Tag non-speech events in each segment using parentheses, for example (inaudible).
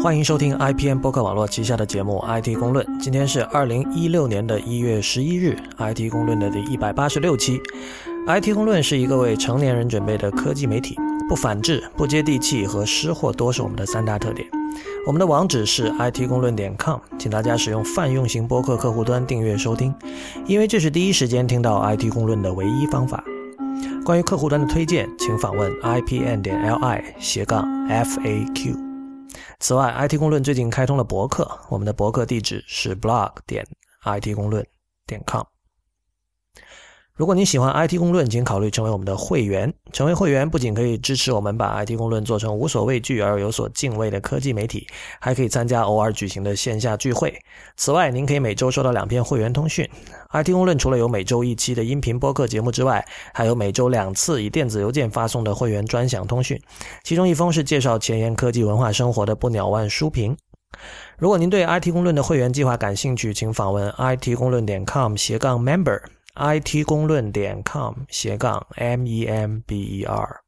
欢迎收听 IPN 播客网络旗下的节目《IT 公论》。今天是二零一六年的一月十一日，《IT 公论》的第一百八十六期。《IT 公论》是一个为成年人准备的科技媒体，不反制、不接地气和失货多是我们的三大特点。我们的网址是 IT 公论点 com，请大家使用泛用型播客客户端订阅收听，因为这是第一时间听到 IT 公论的唯一方法。关于客户端的推荐，请访问 IPN 点 LI 斜杠 FAQ。此外，IT 公论最近开通了博客，我们的博客地址是 blog 点 IT 公论点 com。如果你喜欢 IT 公论，请考虑成为我们的会员。成为会员不仅可以支持我们把 IT 公论做成无所畏惧而有所敬畏的科技媒体，还可以参加偶尔举行的线下聚会。此外，您可以每周收到两篇会员通讯。IT 公论除了有每周一期的音频播客节目之外，还有每周两次以电子邮件发送的会员专享通讯，其中一封是介绍前沿科技文化生活的不鸟万书评。如果您对 IT 公论的会员计划感兴趣，请访问 IT 公论点 com 斜杠 member。It 公论点 com 斜杠 m e m b e r，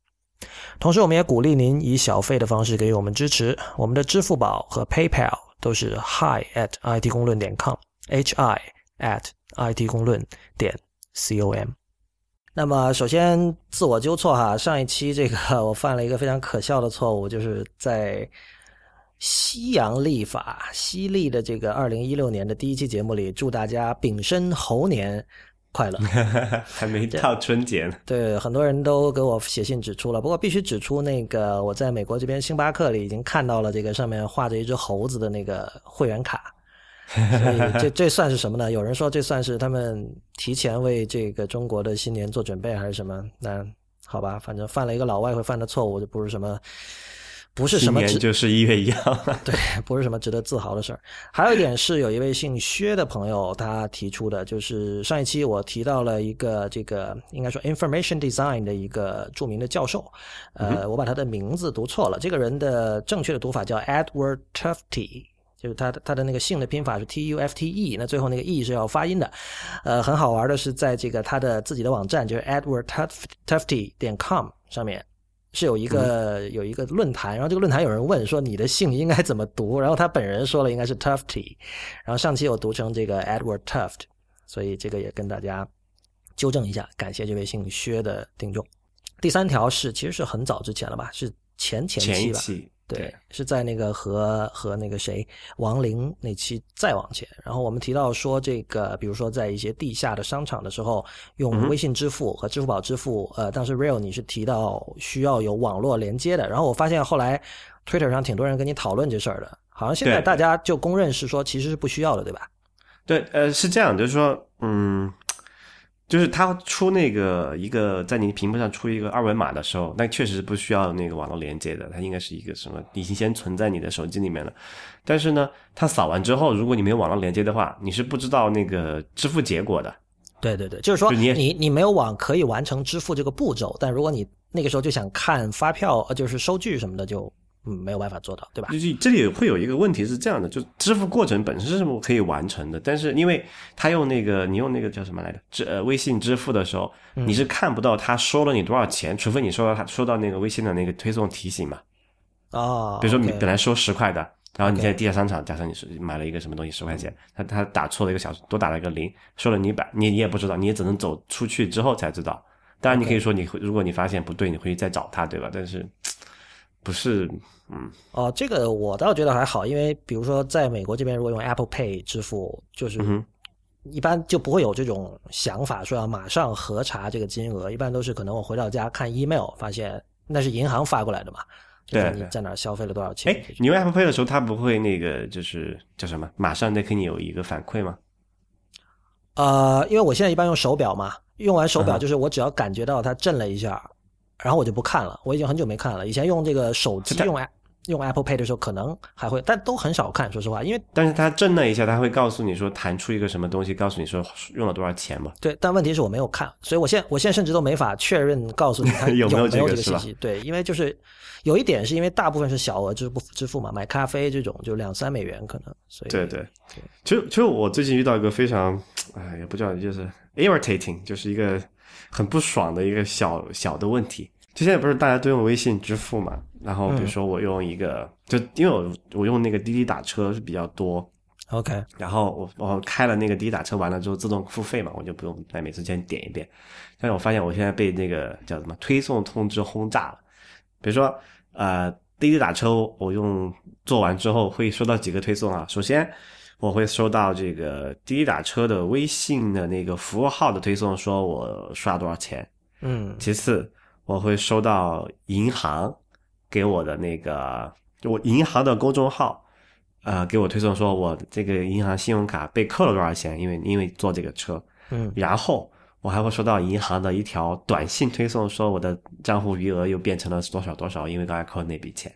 同时我们也鼓励您以小费的方式给予我们支持。我们的支付宝和 PayPal 都是 hi at it 公论点 com，h i at it 公论点 c o m。那么首先自我纠错哈，上一期这个我犯了一个非常可笑的错误，就是在西洋历法西历的这个二零一六年的第一期节目里，祝大家丙申猴年。快乐，(laughs) 还没到春节呢。对，很多人都给我写信指出了，不过必须指出，那个我在美国这边星巴克里已经看到了这个上面画着一只猴子的那个会员卡，(laughs) 所以这这算是什么呢？有人说这算是他们提前为这个中国的新年做准备，还是什么？那好吧，反正犯了一个老外会犯的错误，就不是什么。不是什么，就是一月一号，(laughs) 对，不是什么值得自豪的事儿。还有一点是，有一位姓薛的朋友他提出的，就是上一期我提到了一个这个应该说 information design 的一个著名的教授，呃，我把他的名字读错了，这个人的正确的读法叫 Edward Tufte，就是他他的那个姓的拼法是 T U F T E，那最后那个 E 是要发音的。呃，很好玩的是，在这个他的自己的网站，就是 Edward Tufte 点 com 上面。是有一个有一个论坛，然后这个论坛有人问说你的姓应该怎么读，然后他本人说了应该是 Tufty，然后上期我读成这个 Edward Tuft，所以这个也跟大家纠正一下，感谢这位姓薛的听众。第三条是其实是很早之前了吧，是前前期吧。对，是在那个和和那个谁王林那期再往前，然后我们提到说这个，比如说在一些地下的商场的时候，用微信支付和支付宝支付，呃，当时 Real 你是提到需要有网络连接的，然后我发现后来 Twitter 上挺多人跟你讨论这事儿的，好像现在大家就公认是说其实是不需要的，对吧？对，呃，是这样，就是说，嗯。就是它出那个一个在你屏幕上出一个二维码的时候，那确实是不需要那个网络连接的，它应该是一个什么已经先存在你的手机里面了。但是呢，它扫完之后，如果你没有网络连接的话，你是不知道那个支付结果的。对对对，就是说你你你没有网可以完成支付这个步骤，但如果你那个时候就想看发票，呃，就是收据什么的就。嗯，没有办法做到，对吧？就是这里会有一个问题是这样的，就支付过程本身是可以完成的，但是因为他用那个你用那个叫什么来着？支呃微信支付的时候，你是看不到他收了你多少钱，除非你收到他收到那个微信的那个推送提醒嘛。哦。比如说你本来收十块的，然后你在地下商场，假设你是买了一个什么东西十块钱，他他打错了一个小多打了一个零，收了你一百，你你也不知道，你也只能走出去之后才知道。当然你可以说你会，如果你发现不对，你会再找他，对吧？但是。不是，嗯，哦，这个我倒觉得还好，因为比如说在美国这边，如果用 Apple Pay 支付，就是一般就不会有这种想法说要马上核查这个金额，一般都是可能我回到家看 email 发现那是银行发过来的嘛，对，你在哪消费了多少钱？哎，你用 Apple Pay 的时候，它不会那个就是叫什么，马上再给你有一个反馈吗？呃，因为我现在一般用手表嘛，用完手表就是我只要感觉到它震了一下。然后我就不看了，我已经很久没看了。以前用这个手机用用 Apple Pay 的时候，可能还会，但都很少看。说实话，因为但是它震了一下，它会告诉你说弹出一个什么东西，告诉你说用了多少钱嘛。对，但问题是我没有看，所以我现我现在甚至都没法确认告诉你它 (laughs) 有没有这个信息。对，因为就是有一点是因为大部分是小额支付支付嘛，买咖啡这种就两三美元可能。所以对对，其实其实我最近遇到一个非常哎也不叫就是 irritating，就是一个。很不爽的一个小小的问题，就现在不是大家都用微信支付嘛？然后比如说我用一个，就因为我我用那个滴滴打车是比较多，OK，然后我我开了那个滴滴打车完了之后自动付费嘛，我就不用再每次先点一遍。但是我发现我现在被那个叫什么推送通知轰炸了，比如说呃滴滴打车我用做完之后会收到几个推送啊，首先。我会收到这个滴滴打车的微信的那个服务号的推送，说我刷多少钱。嗯其次，我会收到银行给我的那个，就我银行的公众号，呃，给我推送说我这个银行信用卡被扣了多少钱，因为因为坐这个车。嗯然后我还会收到银行的一条短信推送，说我的账户余额又变成了多少多少，因为刚才扣的那笔钱。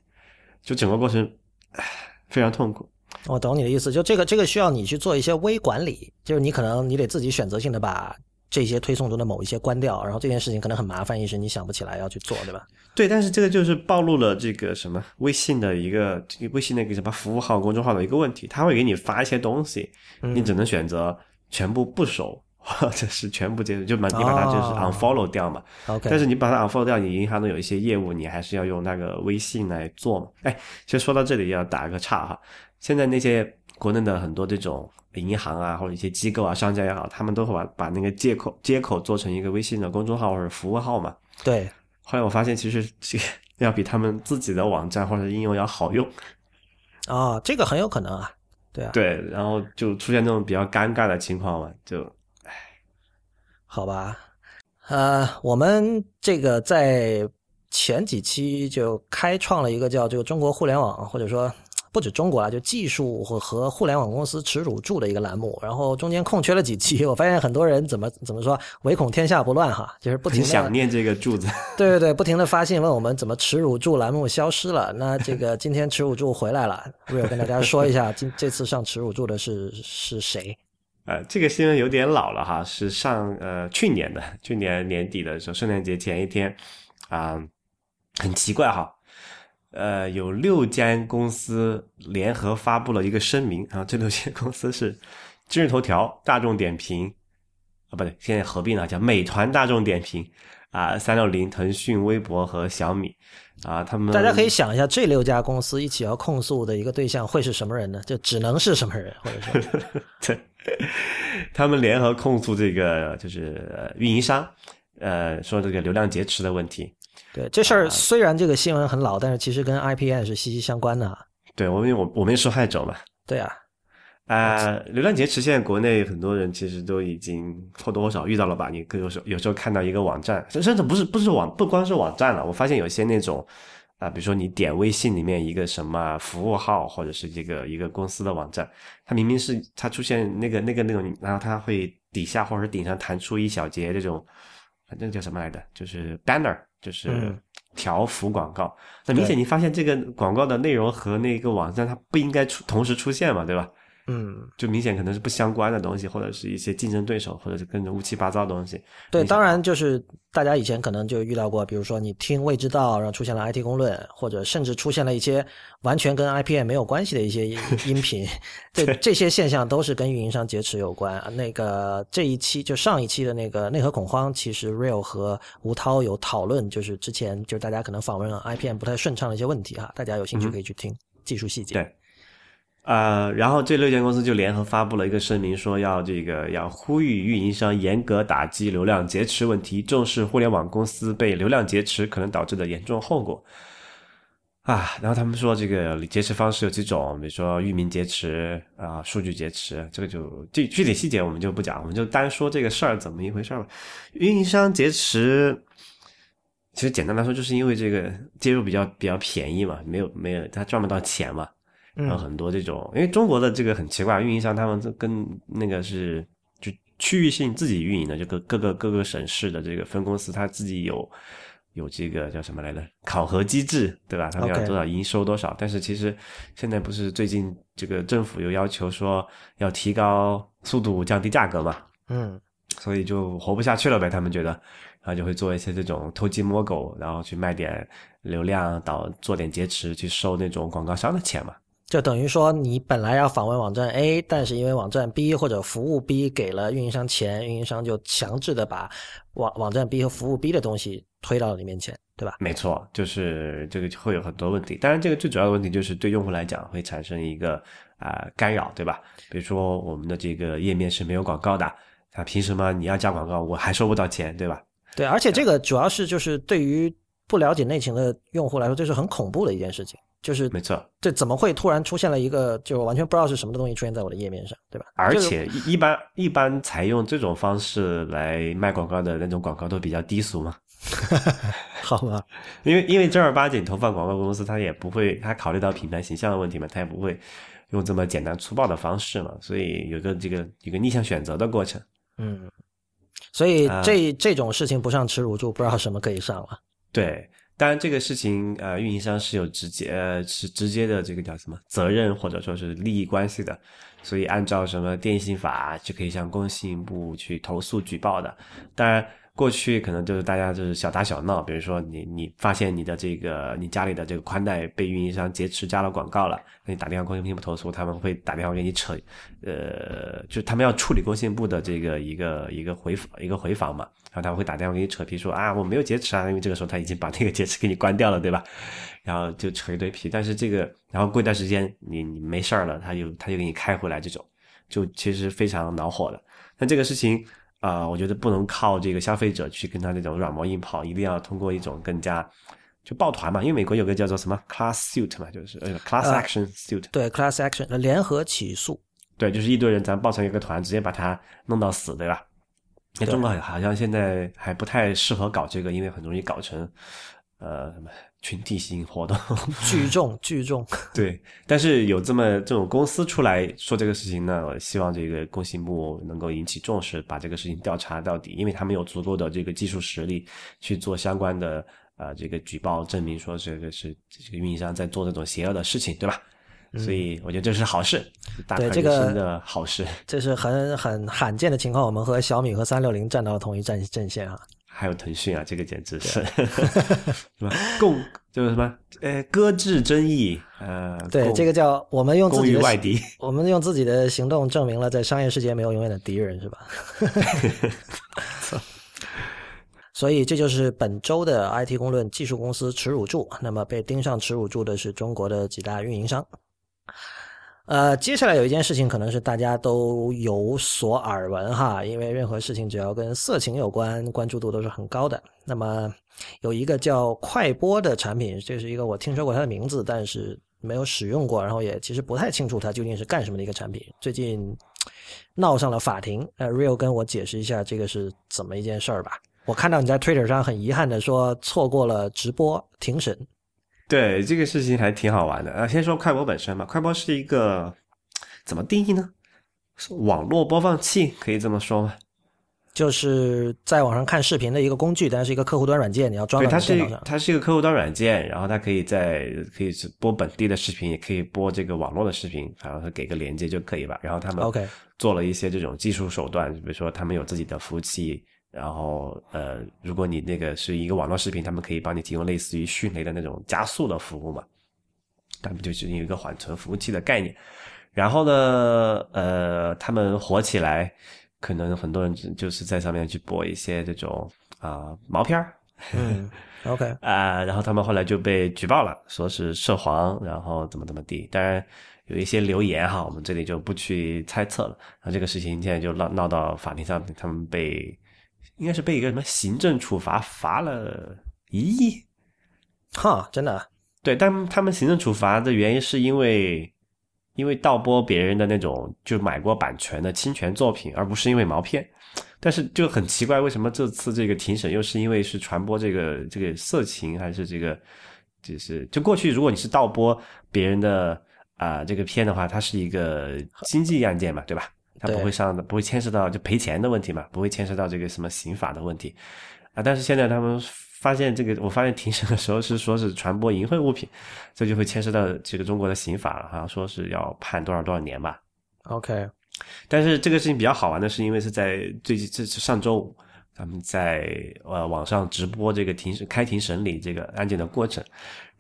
就整个过程，唉非常痛苦。我懂你的意思，就这个这个需要你去做一些微管理，就是你可能你得自己选择性的把这些推送中的某一些关掉，然后这件事情可能很麻烦，一时你想不起来要去做，对吧？对，但是这个就是暴露了这个什么微信的一个这个微信那个什么服务号、公众号的一个问题，他会给你发一些东西，你只能选择全部不收，(laughs) 或者是全部接受，就把你把它就是哦 unfollow 掉嘛。OK，但是你把它 unfollow 掉，你银行的有一些业务，你还是要用那个微信来做嘛。哎，其实说到这里要打个岔哈，现在那些国内的很多这种银行啊，或者一些机构啊、商家也好，他们都会把把那个接口接口做成一个微信的公众号或者服务号嘛。对，后来我发现，其实这个要比他们自己的网站或者应用要好用。啊、这个很有可能啊，对啊，对，然后就出现这种比较尴尬的情况嘛，就好吧，呃，我们这个在前几期就开创了一个叫这个中国互联网，或者说不止中国啊，就技术和和互联网公司耻辱柱的一个栏目。然后中间空缺了几期，(laughs) 我发现很多人怎么怎么说，唯恐天下不乱哈，就是不停的想念这个柱子。(laughs) 对对对，不停的发信问我们怎么耻辱柱栏目消失了。那这个 (laughs) 今天耻辱柱回来了，Real 跟大家说一下，今这次上耻辱柱的是是谁？呃，这个新闻有点老了哈，是上呃去年的，去年年底的时候，圣诞节前一天啊、很奇怪哈，呃，有六间公司联合发布了一个声明，啊这六间公司是今日头条、大众点评啊，不对，现在合并了，叫美团、大众点评啊、三六零、腾讯、微博和小米啊，他们大家可以想一下，这六家公司一起要控诉的一个对象会是什么人呢？就只能是什么人，或者说，(laughs) 对，他们联合控诉这个就是呃运营商，呃，说这个流量劫持的问题。对这事儿虽然这个新闻很老，但是其实跟 IPN 是息息相关的啊。对我们，我我们是受害者嘛。对啊，啊、流量劫持现在国内很多人其实都已经或多或少遇到了吧？你有时候有时候看到一个网站，甚甚至不是不是网，不光是网站了，我发现有些那种啊、比如说你点微信里面一个什么服务号，或者是这个一个公司的网站，它明明是它出现那个那个那种，然后它会底下或者顶上弹出一小节这种，反正叫什么来着？就是 banner，就是嗯条幅广告。那明显你发现这个广告的内容和那个网站它不应该出同时出现嘛，对吧？嗯，就明显可能是不相关的东西，或者是一些竞争对手，或者是跟着乌七八糟的东西。对，当然就是大家以前可能就遇到过，比如说你听未知道，然后出现了 IT 公论，或者甚至出现了一些完全跟 IPN 没有关系的一些音 (laughs) 音频，这这些现象都是跟运营商劫持有关。那个这一期就上一期的那个内核恐慌，其实 Real 和吴涛有讨论，就是之前就是大家可能访问了 IPN 不太顺畅的一些问题哈，大家有兴趣可以去听、技术细节。对呃，然后这六间公司就联合发布了一个声明，说要这个要呼吁运营商严格打击流量劫持问题，重视互联网公司被流量劫持可能导致的严重后果。啊，然后他们说这个劫持方式有几种，比如说域名劫持啊、数据劫持，这个就具具体细节我们就不讲，我们就单说这个事儿怎么一回事儿吧。运营商劫持，其实简单来说，就是因为这个接入比较比较便宜嘛，没有没有他赚不到钱嘛，然后嗯，很多这种，因为中国的这个很奇怪，运营商他们这跟那个是就区域性自己运营的，就各各个各个省市的这个分公司，他自己有有这个叫什么来着？考核机制，对吧？他们要多少营收多少？但是其实现在不是最近这个政府又要求说要提高速度、降低价格嘛，嗯，所以就活不下去了呗，他们觉得，然后就会做一些这种偷鸡摸狗，然后去卖点流量，导做点劫持，去收那种广告商的钱嘛。就等于说你本来要访问网站 A，但是因为网站 B 或者服务 B 给了运营商钱，运营商就强制的把网网站 B 和服务 B 的东西推到了你面前，对吧？没错，就是这个会有很多问题。当然，这个最主要的问题就是对用户来讲会产生一个啊、干扰，对吧？比如说我们的这个页面是没有广告的，啊，凭什么你要加广告，我还收不到钱，对吧？对，而且这个主要是就是对于不了解内情的用户来说，这是很恐怖的一件事情。就是没错，这怎么会突然出现了一个就完全不知道是什么的东西出现在我的页面上，对吧？而且一一般一般采用这种方式来卖广告的那种广告都比较低俗嘛，(laughs) 好吧，因为因为正儿八经投放广告公司，他也不会，他考虑到品牌形象的问题嘛，他也不会用这么简单粗暴的方式嘛，所以有个这个一个逆向选择的过程。嗯，所以啊这、这种事情不上耻辱柱，不知道什么可以上了。对，当然这个事情呃，运营商是有直接呃是直接的这个叫什么责任或者说是利益关系的，所以按照什么电信法就可以向工信部去投诉举报的。当然。过去可能就是大家就是小打小闹，比如说你你发现你的这个你家里的这个宽带被运营商劫持加了广告了，那你打电话工信部投诉，他们会打电话给你扯，呃，就他们要处理工信部的这个一个一个回一个回访嘛，然后他们会打电话给你扯皮说啊我没有劫持啊，因为这个时候他已经把那个劫持给你关掉了，对吧？然后就扯一堆皮，但是这个然后过一段时间你你没事儿了，他就他就给你开回来，这种就其实非常恼火的。那这个事情。啊、我觉得不能靠这个消费者去跟他那种软磨硬泡，一定要通过一种更加就抱团嘛，因为美国有个叫做什么 class suit 嘛，就是呃 class 呃 action suit，、对，class action 呃联合起诉，对，就是一堆人咱抱成一个团，直接把他弄到死，对吧？那中国好像现在还不太适合搞这个，因为很容易搞成呃什么群体性活动。聚 (laughs) 众聚众。(laughs) 对，但是有这么这种公司出来说这个事情呢，我希望这个工信部能够引起重视，把这个事情调查到底，因为他们有足够的这个技术实力去做相关的呃这个举报，证明说这个是这个运营商在做这种邪恶的事情，对吧？所以我觉得这是好事，大快对这个人心的好事。这是很很罕见的情况，我们和小米和三六零站到了同一战阵线啊。还有腾讯啊，这个简直是，(laughs) 什么？共就是什么？呃，搁置争议，呃，对，这个叫我们用自己的于外敌。(laughs) 我们用自己的行动证明了，在商业世界没有永远的敌人，是吧？(laughs) 所以这就是本周的 IT 公论技术公司耻辱柱。那么被盯上耻辱柱的是中国的几大运营商。呃，接下来有一件事情可能是大家都有所耳闻哈，因为任何事情只要跟色情有关，关注度都是很高的。那么有一个叫快播的产品，这是一个我听说过它的名字，但是没有使用过，然后也其实不太清楚它究竟是干什么的一个产品。最近闹上了法庭，呃，Real 跟我解释一下这个是怎么一件事儿吧。我看到你在 Twitter 上很遗憾的说错过了直播庭审，对这个事情还挺好玩的啊。先说快播本身吧，快播是一个怎么定义呢？网络播放器，可以这么说吗？就是在网上看视频的一个工具，但是一个客户端软件，你要装它是你的电脑上。它是一个客户端软件，然后它可以在可以播本地的视频，也可以播这个网络的视频，然后是给个连接就可以吧。然后他们 OK 做了一些这种技术手段，比如说他们有自己的服务器，然后呃，如果你那个是一个网络视频，他们可以帮你提供类似于迅雷的那种加速的服务嘛，他们就是有一个缓存服务器的概念。然后呢，呃，他们火起来，可能很多人就就是在上面去播一些这种啊、毛片儿，(laughs) 嗯，OK，啊、然后他们后来就被举报了，说是涉黄，然后怎么怎么地。当然有一些流言哈，我们这里就不去猜测了。然后这个事情现在就闹闹到法庭上，他们被应该是被一个什么行政处罚罚了一亿。哈，真的啊对，但他们行政处罚的原因是因为因为盗播别人的那种就买过版权的侵权作品，而不是因为毛片。但是就很奇怪，为什么这次这个庭审又是因为是传播这个这个色情，还是这个就是就过去如果你是盗播别人的啊、这个片的话，它是一个经济案件嘛，对吧？它不会上的不会牵涉到就赔钱的问题嘛，不会牵涉到这个什么刑法的问题啊。但是现在他们发现这个，我发现庭审的时候是说是传播淫秽物品，这就会牵涉到这个中国的刑法了，好像说是要判多少多少年吧。，OK，但是这个事情比较好玩的是，因为是在最近这是上周五他们在呃网上直播这个庭审开庭审理这个案件的过程。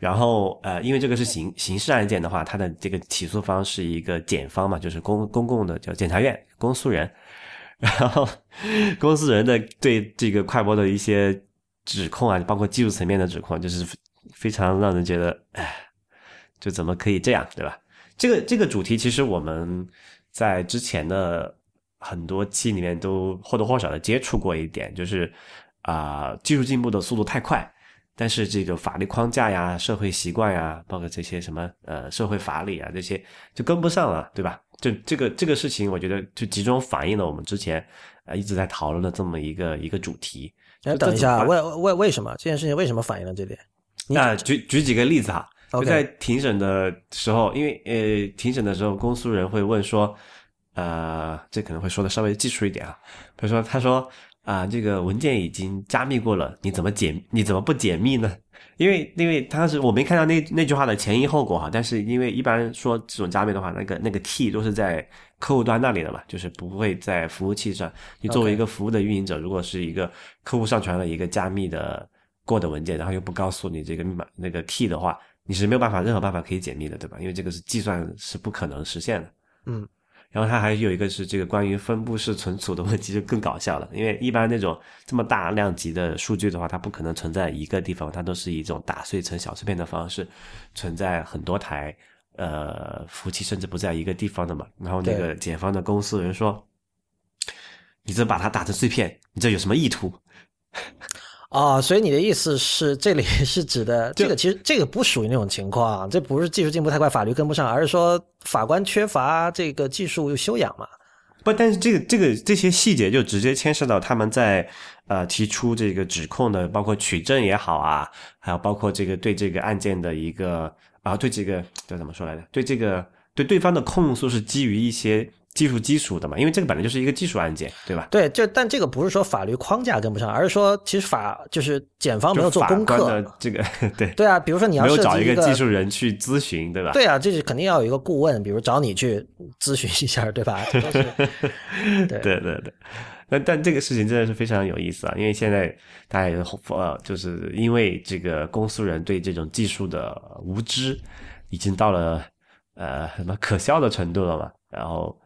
然后呃，因为这个是刑刑事案件的话，它的这个起诉方是一个检方嘛，就是公公共的叫检察院公诉人。(laughs) 然后公诉人的对这个快播的一些指控啊，包括技术层面的指控，就是非常让人觉得，哎，就怎么可以这样，对吧？这个这个主题其实我们在之前的很多期里面都或多或少的接触过一点，就是啊，技术进步的速度太快，但是这个法律框架呀、社会习惯呀，包括这些什么呃社会法理啊这些就跟不上了，对吧？就这个这个事情，我觉得就集中反映了我们之前呃一直在讨论的这么一个一个主题。哎，等一下，为为为什么这件事情为什么反映了这点？那举举几个例子哈。就在庭审的时候，因为呃，庭审的时候，公诉人会问说，呃，这可能会说的稍微技术一点啊。比如说，他说啊，这个文件已经加密过了，你怎么解？你怎么不解密呢？(laughs) 因为因为当时我没看到那那句话的前因后果哈。但是因为一般说这种加密的话，那个那个 key 都是在客户端那里的嘛，就是不会在服务器上。你作为一个服务的运营者，如果是一个客户上传了一个加密的过的文件，然后又不告诉你这个密码那个 key 的话。你是没有办法，任何办法可以解密的，对吧？因为这个是计算是不可能实现的。嗯，然后它还有一个是这个关于分布式存储的问题，就更搞笑了。因为一般那种这么大量级的数据的话，它不可能存在一个地方，它都是以这种打碎成小碎片的方式存在很多台呃服务器，甚至不在一个地方的嘛。然后那个检方的公司人说：“你这把它打成碎片，你这有什么意图？” (laughs) 啊，所以你的意思是，这里 (laughs) 是指的这个，其实这个不属于那种情况，这不是技术进步太快，法律跟不上，而是说法官缺乏这个技术修养嘛？不，但是这个这个这些细节就直接牵涉到他们在呃提出这个指控的，包括取证也好啊，还有包括这个对这个案件的一个啊，对这个叫怎么说来着？对这个对对方的控诉是基于一些。技术基础的嘛，因为这个本来就是一个技术案件，对吧？对，就但这个不是说法律框架跟不上，而是说其实法就是检方没有做功课。这个 (laughs) 对对啊，比如说你要没有找一个技术人去咨询，对吧？对啊，这是肯定要有一个顾问，比如找你去咨询一下，对吧？(laughs) 对对对对。那但这个事情真的是非常有意思啊，因为现在大家也呃，就是因为这个公诉人对这种技术的无知，已经到了呃什么可笑的程度了嘛，然后。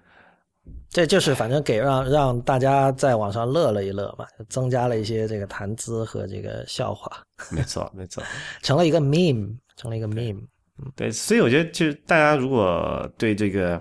这就是反正给让让大家在网上乐了一乐嘛，增加了一些这个谈资和这个笑话。没错，没错，(laughs) 成了一个 meme，成了一个 meme。对，所以我觉得，就是大家如果对这个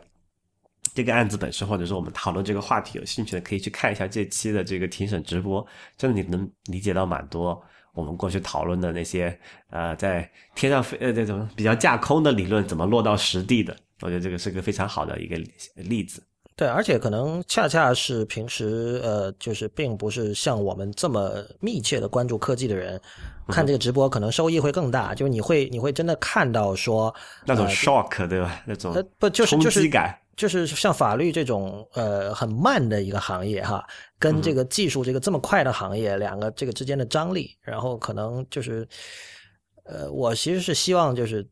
这个案子本身，或者说我们讨论这个话题有兴趣的，可以去看一下这期的这个庭审直播，真的你能理解到蛮多我们过去讨论的那些呃，在天上飞呃这种比较架空的理论怎么落到实地的。我觉得这个是个非常好的一个例子。对，而且可能恰恰是平时呃，就是并不是像我们这么密切的关注科技的人，看这个直播可能收益会更大。就是你会你会真的看到说那种 shock 对吧？那种不就是就是感，就是像法律这种呃很慢的一个行业哈，跟这个技术这个这么快的行业两个这个之间的张力，然后可能就是呃，我其实是希望就是。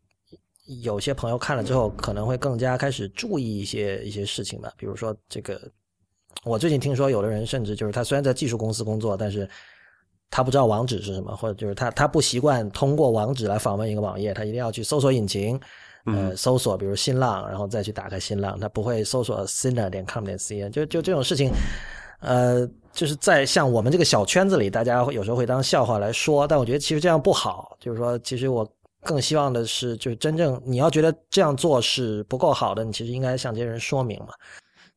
有些朋友看了之后，可能会更加开始注意一些一些事情吧。比如说，这个我最近听说，有的人甚至就是他虽然在技术公司工作，但是他不知道网址是什么，或者就是他他不习惯通过网址来访问一个网页，他一定要去搜索引擎，呃，搜索比如新浪，然后再去打开新浪，他不会搜索 sinner 点 com 点 cn。就就这种事情，呃，就是在像我们这个小圈子里，大家有时候会当笑话来说，但我觉得其实这样不好。就是说，其实我。更希望的是，就是真正你要觉得这样做是不够好的，你其实应该向这些人说明嘛。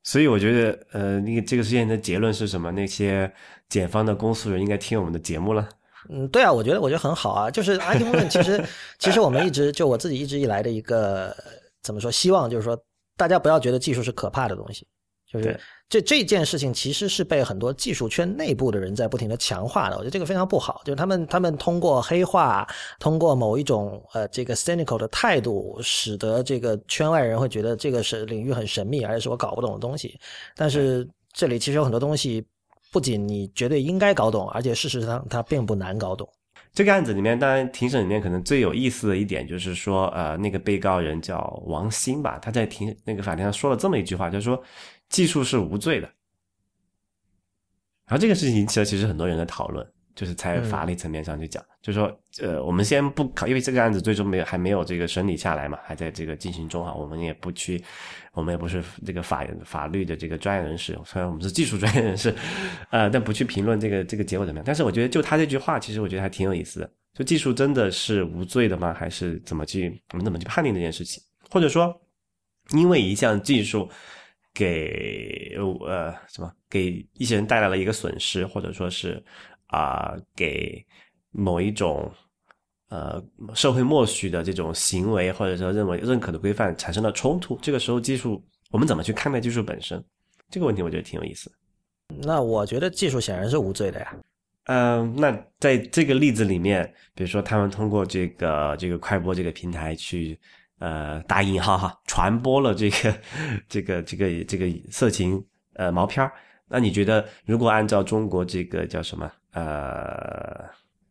所以我觉得，呃，那个这个事件的结论是什么？那些检方的公诉人应该听我们的节目了。嗯，对啊，我觉得我觉得很好啊。就是 IT 公论，其实 (laughs) 其实我们一直就我自己一直以来的一个怎么说？希望就是说，大家不要觉得技术是可怕的东西，就是。这这件事情其实是被很多技术圈内部的人在不停的强化的，我觉得这个非常不好。就是他们他们通过黑化，通过某一种呃这个 cynical 的态度，使得这个圈外人会觉得这个是领域很神秘，而且是我搞不懂的东西。但是这里其实有很多东西，不仅你绝对应该搞懂，而且事实上它并不难搞懂。这个案子里面，当然庭审里面可能最有意思的一点就是说，呃，那个被告人叫王鑫吧，他在庭那个法庭上说了这么一句话，就是说。技术是无罪的，然后这个事情引起了其实很多人的讨论，就是在法律层面上去讲，就是说，呃，我们先不考，因为这个案子最终没有还没有这个审理下来嘛，还在这个进行中啊，我们也不去，我们也不是这个法法律的这个专业人士，虽然我们是技术专业人士，呃，但不去评论这个这个结果怎么样。但是我觉得就他这句话，其实我觉得还挺有意思的。就技术真的是无罪的吗？还是怎么去我们怎么去判定这件事情？或者说，因为一项技术给呃什么给一些人带来了一个损失，或者说是啊给某一种呃社会默许的这种行为，或者说认为认可的规范产生了冲突，这个时候技术我们怎么去看待技术本身？这个问题我觉得挺有意思。那我觉得技术显然是无罪的呀。嗯，那在这个例子里面，比如说他们通过这个这个快播这个平台去，呃，打引号哈，传播了这个这个这个这个色情呃毛片儿，那你觉得如果按照中国这个叫什么呃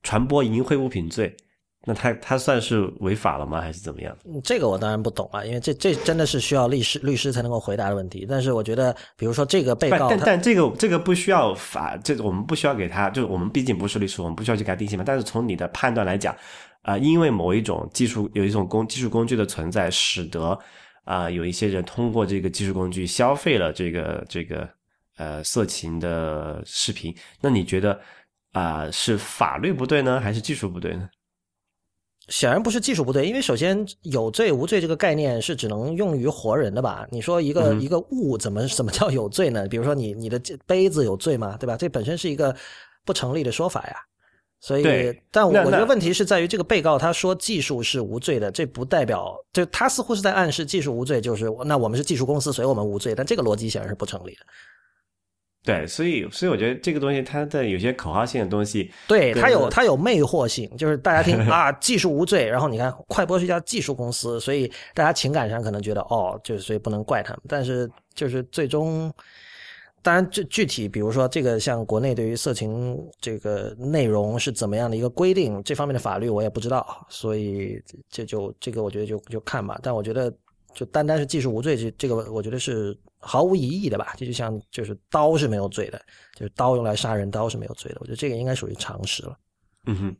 传播淫秽物品罪？那他他算是违法了吗？还是怎么样？这个我当然不懂啊，因为这这真的是需要律师律师才能够回答的问题。但是我觉得，比如说这个被告，但但这个这个不需要法，这我们不需要给他，就是我们毕竟不是律师，我们不需要去给他定性嘛。但是从你的判断来讲，啊，因为某一种技术有一种工技术工具的存在，使得啊有一些人通过这个技术工具消费了这个这个呃色情的视频，那你觉得啊是法律不对呢，还是技术不对呢？显然不是技术不对，因为首先有罪无罪这个概念是只能用于活人的吧？你说一个一个物怎么怎么叫有罪呢？比如说你你的杯子有罪吗？对吧？这本身是一个不成立的说法呀。所以，但我觉得问题是在于这个被告他说技术是无罪的，这不代表就他似乎是在暗示技术无罪，就是那我们是技术公司，所以我们无罪。但这个逻辑显然是不成立的。对，所以所以我觉得这个东西它的有些口号性的东西，对它有它有魅惑性，就是大家听啊，技术无罪，然后你看快播是一家技术公司，所以大家情感上可能觉得哦，就是所以不能怪他们，但是就是最终，当然具具体比如说这个像国内对于色情这个内容是怎么样的一个规定，这方面的法律我也不知道，所以这就这个我觉得就就看吧，但我觉得就单单是技术无罪这这个我觉得是。毫无疑义的吧，这就像就是刀是没有罪的，就是刀用来杀人，刀是没有罪的。我觉得这个应该属于常识了。嗯哼，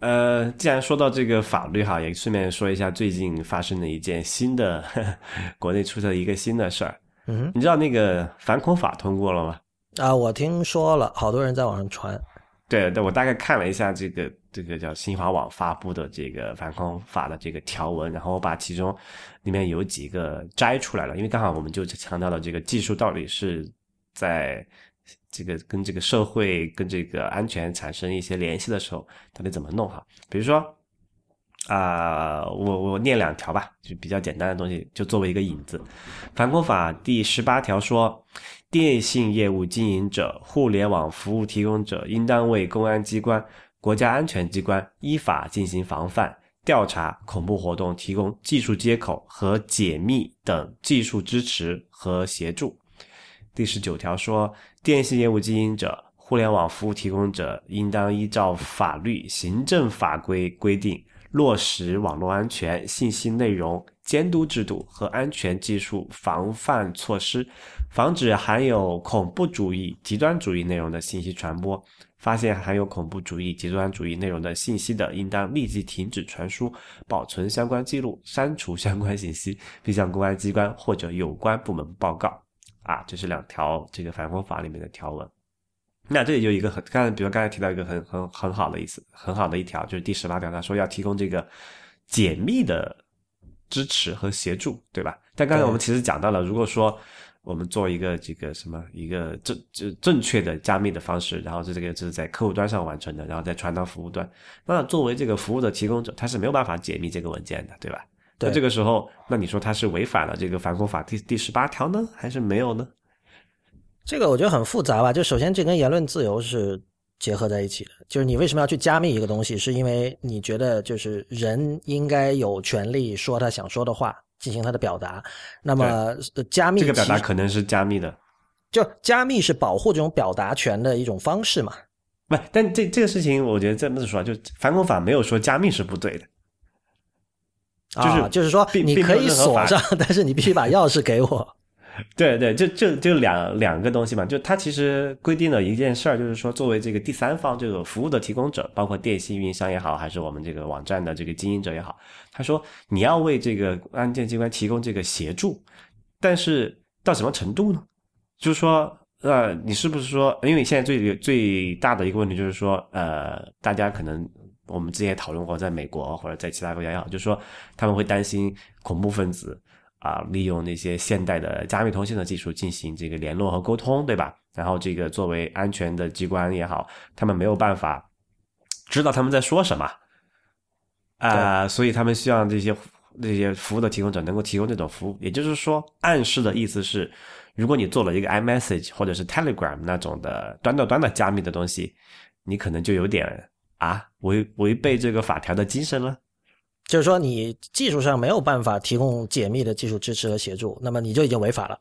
呃，既然说到这个法律哈，也顺便说一下最近发生的一件新的 (laughs) 国内出的一个新的事儿。嗯，你知道那个反恐法通过了吗？啊，我听说了，好多人在网上传。对，对我大概看了一下这个这个叫新华网发布的这个反恐法的这个条文，然后我把其中里面有几个摘出来了，因为刚好我们就强调了这个技术到底是在这个跟这个社会跟这个安全产生一些联系的时候，到底怎么弄哈？比如说啊，我我念两条吧，就比较简单的东西，就作为一个引子。反恐法第十八条说。电信业务经营者、互联网服务提供者应当为公安机关、国家安全机关依法进行防范、调查恐怖活动提供技术接口和解密等技术支持和协助。第十九条说，电信业务经营者、互联网服务提供者应当依照法律、行政法规规定，落实网络安全、信息内容监督制度和安全技术防范措施。防止含有恐怖主义、极端主义内容的信息传播。发现含有恐怖主义、极端主义内容的信息的，应当立即停止传输、保存相关记录、删除相关信息，并向公安机关或者有关部门报告。啊，这是两条这个反恐法里面的条文。那这里就一个很，刚才比如刚才提到一个很很很好的意思，很好的一条，就是第十八条，他说要提供这个解密的支持和协助，对吧？但刚才我们其实讲到了，如果说我们做一个这个什么一个正正正确的加密的方式，然后是这个是在客户端上完成的，然后再传到服务端。那作为这个服务的提供者，他是没有办法解密这个文件的，对吧？那这个时候，那你说他是违反了这个反恐法第第十八条呢，还是没有呢？这个我觉得很复杂吧。就首先，这跟言论自由是结合在一起的。就是你为什么要去加密一个东西，是因为你觉得就是人应该有权利说他想说的话。进行他的表达，那么加密这个表达可能是加密的，就加密是保护这种表达权的一种方式嘛？不，但这这个事情，我觉得这么说，就反恐法没有说加密是不对的，就是就是说你可以锁上，(laughs) 但是你必须把钥匙给我。(laughs) 对对，就就就两两个东西嘛，就它其实规定了一件事儿，就是说作为这个第三方这个服务的提供者，包括电信运营商也好，还是我们这个网站的这个经营者也好，他说你要为这个案件机关提供这个协助，但是到什么程度呢？就是说，呃，你是不是说，因为现在最最大的一个问题就是说，呃，大家可能我们之前讨论过，在美国或者在其他国家也好，就是说他们会担心恐怖分子。啊，利用那些现代的加密通信的技术进行这个联络和沟通，对吧？然后这个作为安全的机关也好，他们没有办法知道他们在说什么啊，所以他们希望这些这些服务的提供者能够提供这种服务。也就是说，暗示的意思是，如果你做了一个 iMessage 或者是 Telegram 那种的端到端的加密的东西，你可能就有点啊违违背这个法条的精神了。就是说，你技术上没有办法提供解密的技术支持和协助，那么你就已经违法了。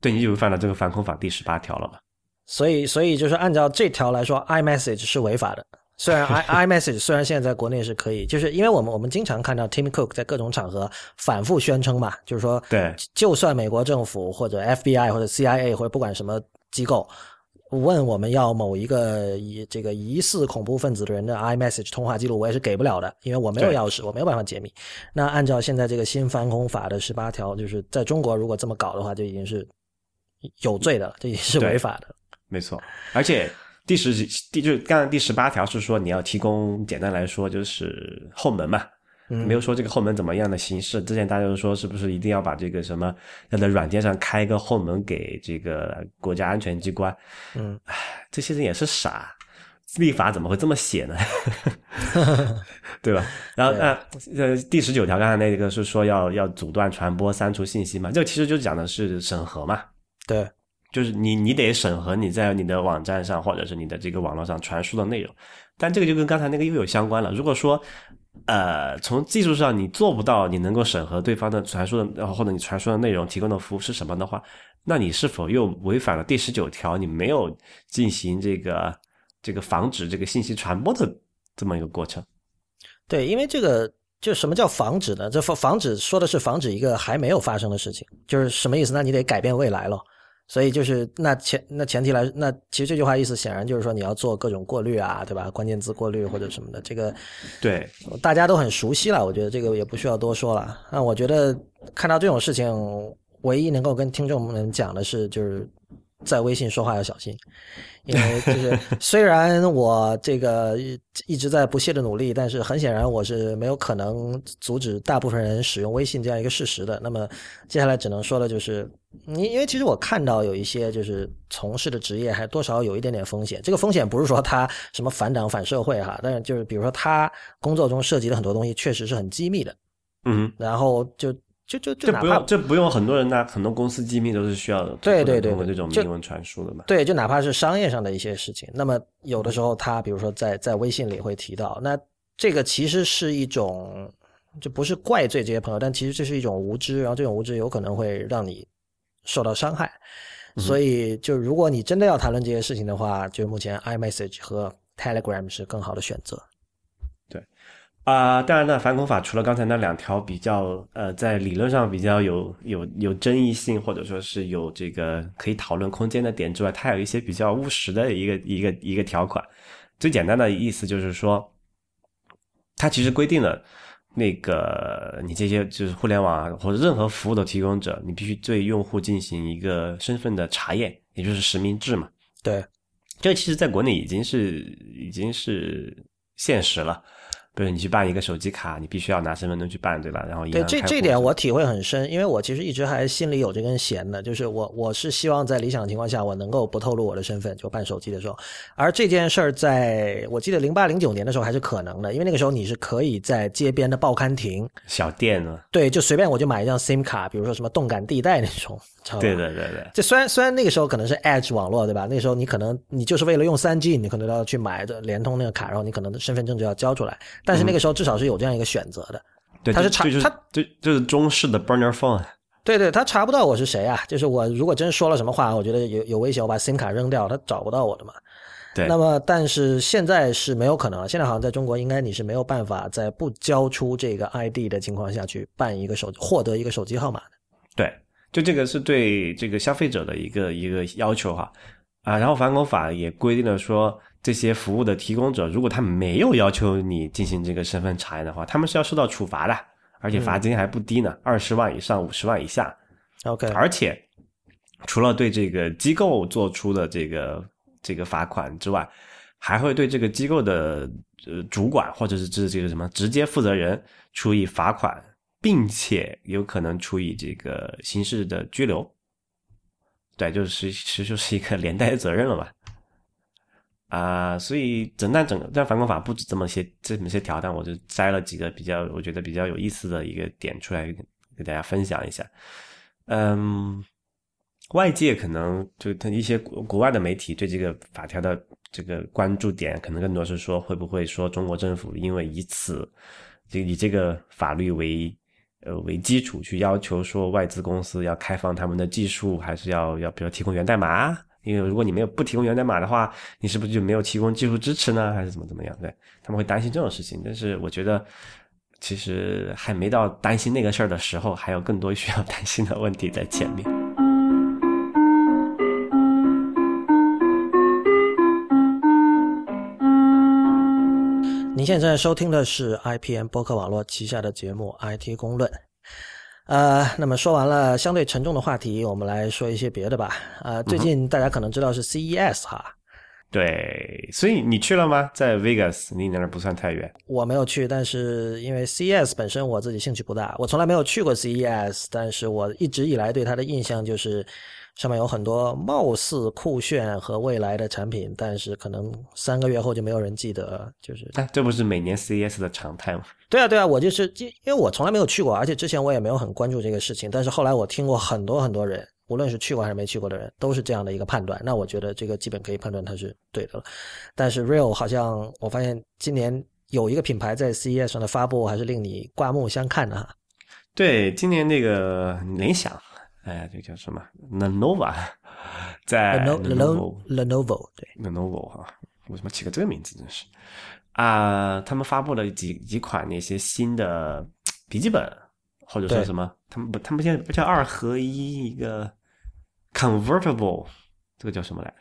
对，你就违反了这个反恐法第十八条了嘛？所以，所以就是按照这条来说，iMessage 是违法的。虽然 (laughs) i iMessage 虽然现在在国内是可以，就是因为我们我们经常看到 Tim Cook 在各种场合反复宣称嘛，就是说，对，就算美国政府或者 FBI 或者 CIA 或者不管什么机构。问我们要某一个疑这个疑似恐怖分子的人的 iMessage 通话记录，我也是给不了的，因为我没有钥匙，我没有办法解密。那按照现在这个新反恐法的十八条，就是在中国如果这么搞的话，就已经是有罪的，这已经是违法的。没错，而且第十第就是刚刚第十八条是说你要提供，简单来说就是后门嘛。没有说这个后门怎么样的形式。之前大家都说是不是一定要把这个什么要在软件上开一个后门给这个国家安全机关？嗯，唉，这些人也是傻，立法怎么会这么写呢？(laughs) 对吧？然后那呃第十九条刚才那个是说要要阻断传播、删除信息嘛？这个其实就讲的是审核嘛。对，就是你你得审核你在你的网站上或者是你的这个网络上传输的内容。但这个就跟刚才那个又有相关了。如果说呃，从技术上你做不到，你能够审核对方的传输的，然后或者你传输的内容提供的服务是什么的话，那你是否又违反了第十九条？你没有进行这个这个防止这个信息传播的这么一个过程？对，因为这个就什么叫防止呢？这防防止说的是防止一个还没有发生的事情，就是什么意思？那你得改变未来了。所以就是那前那前提来，那其实这句话意思显然就是说你要做各种过滤啊，对吧？关键字过滤或者什么的，这个对大家都很熟悉了。我觉得这个也不需要多说了。那我觉得看到这种事情，唯一能够跟听众们讲的是，就是在微信说话要小心。因为就是 (laughs) 虽然我这个一直在不懈的努力，但是很显然我是没有可能阻止大部分人使用微信这样一个事实的。那么接下来只能说的就是，你因为其实我看到有一些就是从事的职业还多少有一点点风险。这个风险不是说他什么反党反社会哈，但是就是比如说他工作中涉及的很多东西确实是很机密的。嗯，然后就。就就就这不用这不用很多人呐，很多公司机密都是需要的对对对这种明文传输的嘛。对，就哪怕是商业上的一些事情，那么有的时候他比如说在在微信里会提到，那这个其实是一种就不是怪罪这些朋友，但其实这是一种无知，然后这种无知有可能会让你受到伤害。所以就如果你真的要谈论这些事情的话，就目前 iMessage 和 Telegram 是更好的选择。啊，当然呢，反恐法除了刚才那两条比较呃，在理论上比较有有有争议性，或者说是有这个可以讨论空间的点之外，它有一些比较务实的一个一个一个条款。最简单的意思就是说，它其实规定了那个你这些就是互联网或者任何服务的提供者，你必须对用户进行一个身份的查验，也就是实名制嘛。对，这其实在国内已经是已经是现实了。比如你去办一个手机卡，你必须要拿身份证去办，对吧？然后对这这点我体会很深，因为我其实一直还心里有这根弦的，就是我我是希望在理想情况下，我能够不透露我的身份就办手机的时候。而这件事儿，在我记得零八零九年的时候还是可能的，因为那个时候你是可以在街边的报刊亭、小店呢，对，就随便我就买一张 SIM 卡，比如说什么动感地带那种。对对对对，这虽然虽然那个时候可能是 Edge 网络，对吧？那时候你可能你就是为了用三 G，你可能要去买的联通那个卡，然后你可能身份证就要交出来。但是那个时候至少是有这样一个选择的，对，他是查他就就是中式的 Burner Phone。对对，他查不到我是谁啊？就是我如果真说了什么话，我觉得有有危险，我把 SIM 卡扔掉，他找不到我的嘛。对。那么，但是现在是没有可能了。现在好像在中国，应该你是没有办法在不交出这个 ID 的情况下去办一个手获得一个手机号码的。对。就这个是对这个消费者的一个一个要求哈啊。然后反恐法也规定了说，这些服务的提供者，如果他没有要求你进行这个身份查验的话，他们是要受到处罚的，而且罚金还不低呢，二十万以上五十万以下。OK，而且除了对这个机构做出的这个这个罚款之外，还会对这个机构的呃主管或者是这这个什么直接负责人处以罚款，并且有可能处以这个刑事的拘留。对，就是其实就是一个连带责任了嘛。啊、所以整段整个但反恐法不止这么些这么些条，但我就摘了几个比较我觉得比较有意思的一个点出来给大家分享一下。嗯，外界可能就他一些国国外的媒体对这个法条的这个关注点，可能更多是说会不会说中国政府因为以此就以这个法律为呃为基础去要求说外资公司要开放他们的技术，还是要要比如提供源代码？因为如果你没有不提供源代码的话，你是不是就没有提供技术支持呢？还是怎么怎么样？对，他们会担心这种事情。但是我觉得，其实还没到担心那个事儿的时候，还有更多需要担心的问题在前面。您现在收听的是 IPM 播客网络旗下的节目《IT 公论》。呃，那么说完了相对沉重的话题，我们来说一些别的吧。呃，最近大家可能知道是 CES 哈，对，所以你去了吗？在 Vegas，离你那儿不算太远。我没有去，但是因为 CES 本身我自己兴趣不大，我从来没有去过 CES，但是我一直以来对它的印象就是上面有很多貌似酷炫和未来的产品，但是可能三个月后就没有人记得，就是哎，这不是每年 CES 的常态吗？对啊，对啊，我就是因因为我从来没有去过，而且之前我也没有很关注这个事情，但是后来我听过很多很多人，无论是去过还是没去过的人，都是这样的一个判断。那我觉得这个基本可以判断它是对的了。但是 Real 好像我发现今年有一个品牌在 CES 上的发布，还是令你刮目相看的哈。对，今年那个联想，哎，这个叫什么？Lenovo，在 Lenovo Lenovo 对 Lenovo 哈、为什么起个这个名字？真是啊、他们发布了几几款那些新的笔记本，或者说什么？他们不，他们现在不叫二合一，一个 convertible，这个叫什么来着？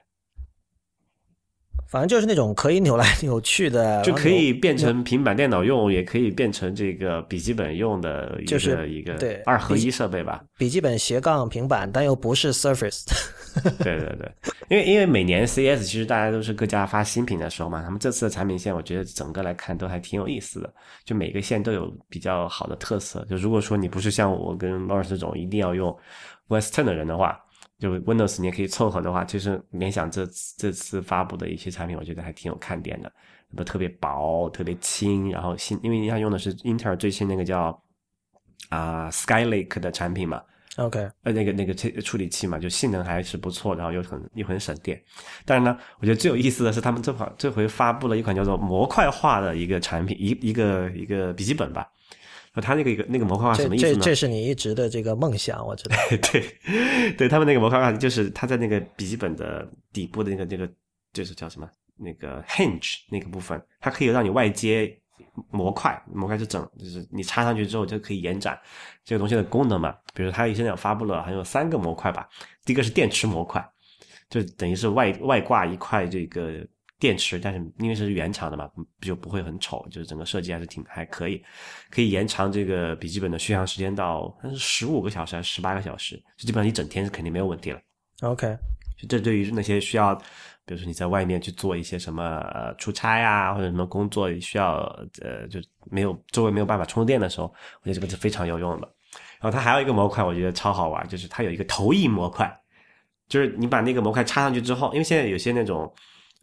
反正就是那种可以扭来扭去的，(laughs) 就可以变成平板电脑用，也可以变成这个笔记本用的一个、就是一个对二合一设备吧。笔记本斜杠平板，但又不是 Surface。(laughs) 对对对，因为因为每年 CES 其实大家都是各家发新品的时候嘛，他们这次的产品线，我觉得整个来看都还挺有意思的，就每个线都有比较好的特色。就如果说你不是像我跟 Lawrence 这种一定要用 Western 的人的话，就 Windows 你也可以凑合的话，其实联想这次这次发布的一些产品，我觉得还挺有看点的，不特别薄，特别轻，然后新，因为它用的是英特尔最新那个叫啊、Skylake 的产品嘛，OK，呃，那个那个处处理器嘛，就性能还是不错，然后又很又很省电。但是呢，我觉得最有意思的是，他们这款这回发布了一款叫做模块化的一个产品，一一个一个笔记本吧。那它那个一个那个模块化什么意思呢？这这是你一直的这个梦想，我知道。(laughs) 对，对他们那个模块化就是他在那个笔记本的底部的那个那个就是叫什么那个 hinge 那个部分，它可以让你外接模块，模块是整，就是你插上去之后就可以延展这个东西的功能嘛。比如它现在有发布了，好像有三个模块吧。第一个是电池模块，就等于是外外挂一块这个电池，但是因为是原厂的嘛，就不会很丑，就是整个设计还是挺还可以，可以延长这个笔记本的续航时间到十五个小时还是十八个小时，就基本上一整天是肯定没有问题了。OK，这对于那些需要，比如说你在外面去做一些什么呃出差啊，或者什么工作需要呃就没有周围没有办法充电的时候，我觉得这个是非常有用的。然后它还有一个模块，我觉得超好玩，就是它有一个投影模块，就是你把那个模块插上去之后，因为现在有些那种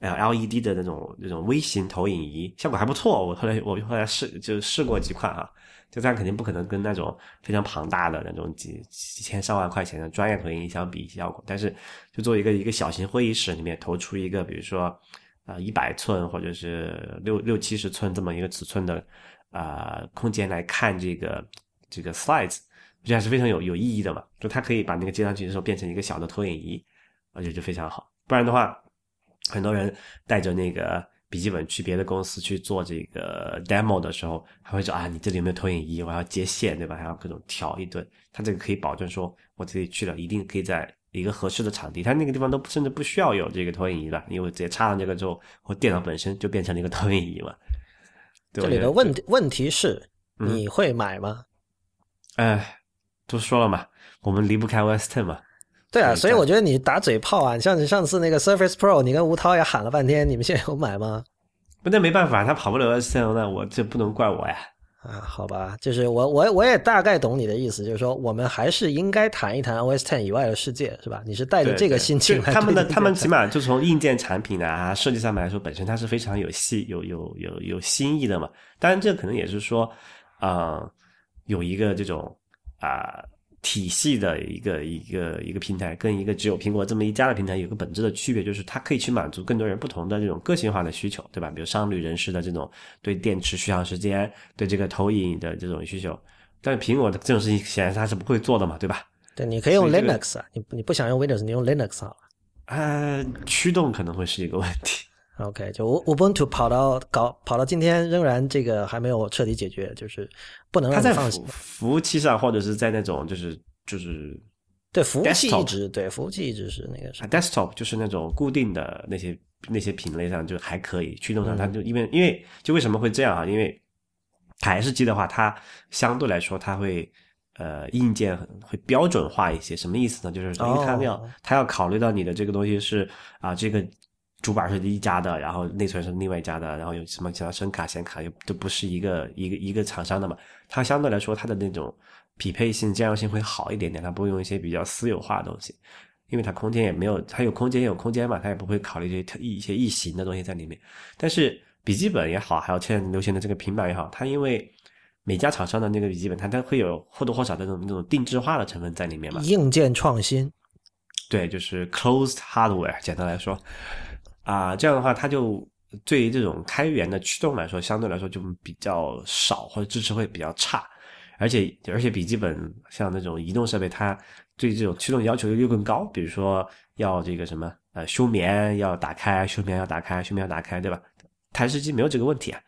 呃 LED 的那种那种微型投影仪效果还不错，我后来我后来试就试过几款啊，就它肯定不可能跟那种非常庞大的那种几几千上万块钱的专业投影仪相比效果，但是就做一个一个小型会议室里面投出一个，比如说啊一百寸或者是六六七十寸这么一个尺寸的啊、呃空间来看这个这个 slides，我觉得还是非常有有意义的嘛。就它可以把那个接上去的时候变成一个小的投影仪，我觉得就非常好。不然的话，很多人带着那个笔记本去别的公司去做这个 demo 的时候，还会说啊，你这里有没有投影仪？我要接线，对吧？还要各种调一顿。他这个可以保证说，我自己去了，一定可以在一个合适的场地。他那个地方都甚至不需要有这个投影仪了，因为直接插上这个之后，我电脑本身就变成了一个投影仪嘛。这里的问题问题是，你会买吗？哎，都说了嘛，我们离不开 Westen 嘛。对啊，所以我觉得你打嘴炮啊，像你上次那个 Surface Pro，你跟吴涛也喊了半天，你们现在有买吗？不，那没办法，他跑不了 OS Ten，那我这不能怪我呀。啊，好吧，就是我我我也大概懂你的意思，就是说我们还是应该谈一谈 OS Ten 以外的世界，是吧？你是带着这个心情来。他们的他们起码就从硬件产品啊设计上面来说，本身它是非常有细有有有有新意的嘛。当然，这可能也是说，啊，有一个这种啊体系的一个一个一个平台，跟一个只有苹果这么一家的平台有个本质的区别，就是它可以去满足更多人不同的这种个性化的需求，对吧？比如商旅人士的这种对电池续航时间、对这个投影的这种需求。但是苹果的这种事情显然它是不会做的嘛，对吧？对，你可以用 Linux 啊，你你不想用 Windows，你用 Linux 好了。呃，驱动可能会是一个问题。OK，就 Ubuntu 跑到搞跑到今天仍然这个还没有彻底解决，就是不能让它在放心。服务器上或者是在那种就是就是对服务器一直对服务器一直是那个啥 desktop 就是那种固定的那些那些品类上就还可以，驱动上它就因为因为就为什么会这样啊？因为台式机的话，它相对来说它会呃硬件会标准化一些，什么意思呢？就是因为它要它要考虑到你的这个东西是啊这个。主板是一家的，然后内存是另外一家的，然后有什么其他声卡、显卡又都不是一个一个一个厂商的嘛？它相对来说它的那种匹配性、兼容性会好一点点，它不会用一些比较私有化的东西，因为它空间也没有，它有空间也有空间嘛，它也不会考虑这些一些异形的东西在里面。但是笔记本也好，还有现在流行的这个平板也好，它因为每家厂商的那个笔记本，它都会有或多或少的那种那种定制化的成分在里面嘛。硬件创新，对，就是 closed hardware，简单来说。啊，这样的话，它就对于这种开源的驱动来说，相对来说就比较少，或者支持会比较差。而且，而且笔记本像那种移动设备，它对这种驱动要求又更高。比如说，要这个什么呃休眠要打开，休眠要打开，休眠要打开，对吧？台式机没有这个问题啊。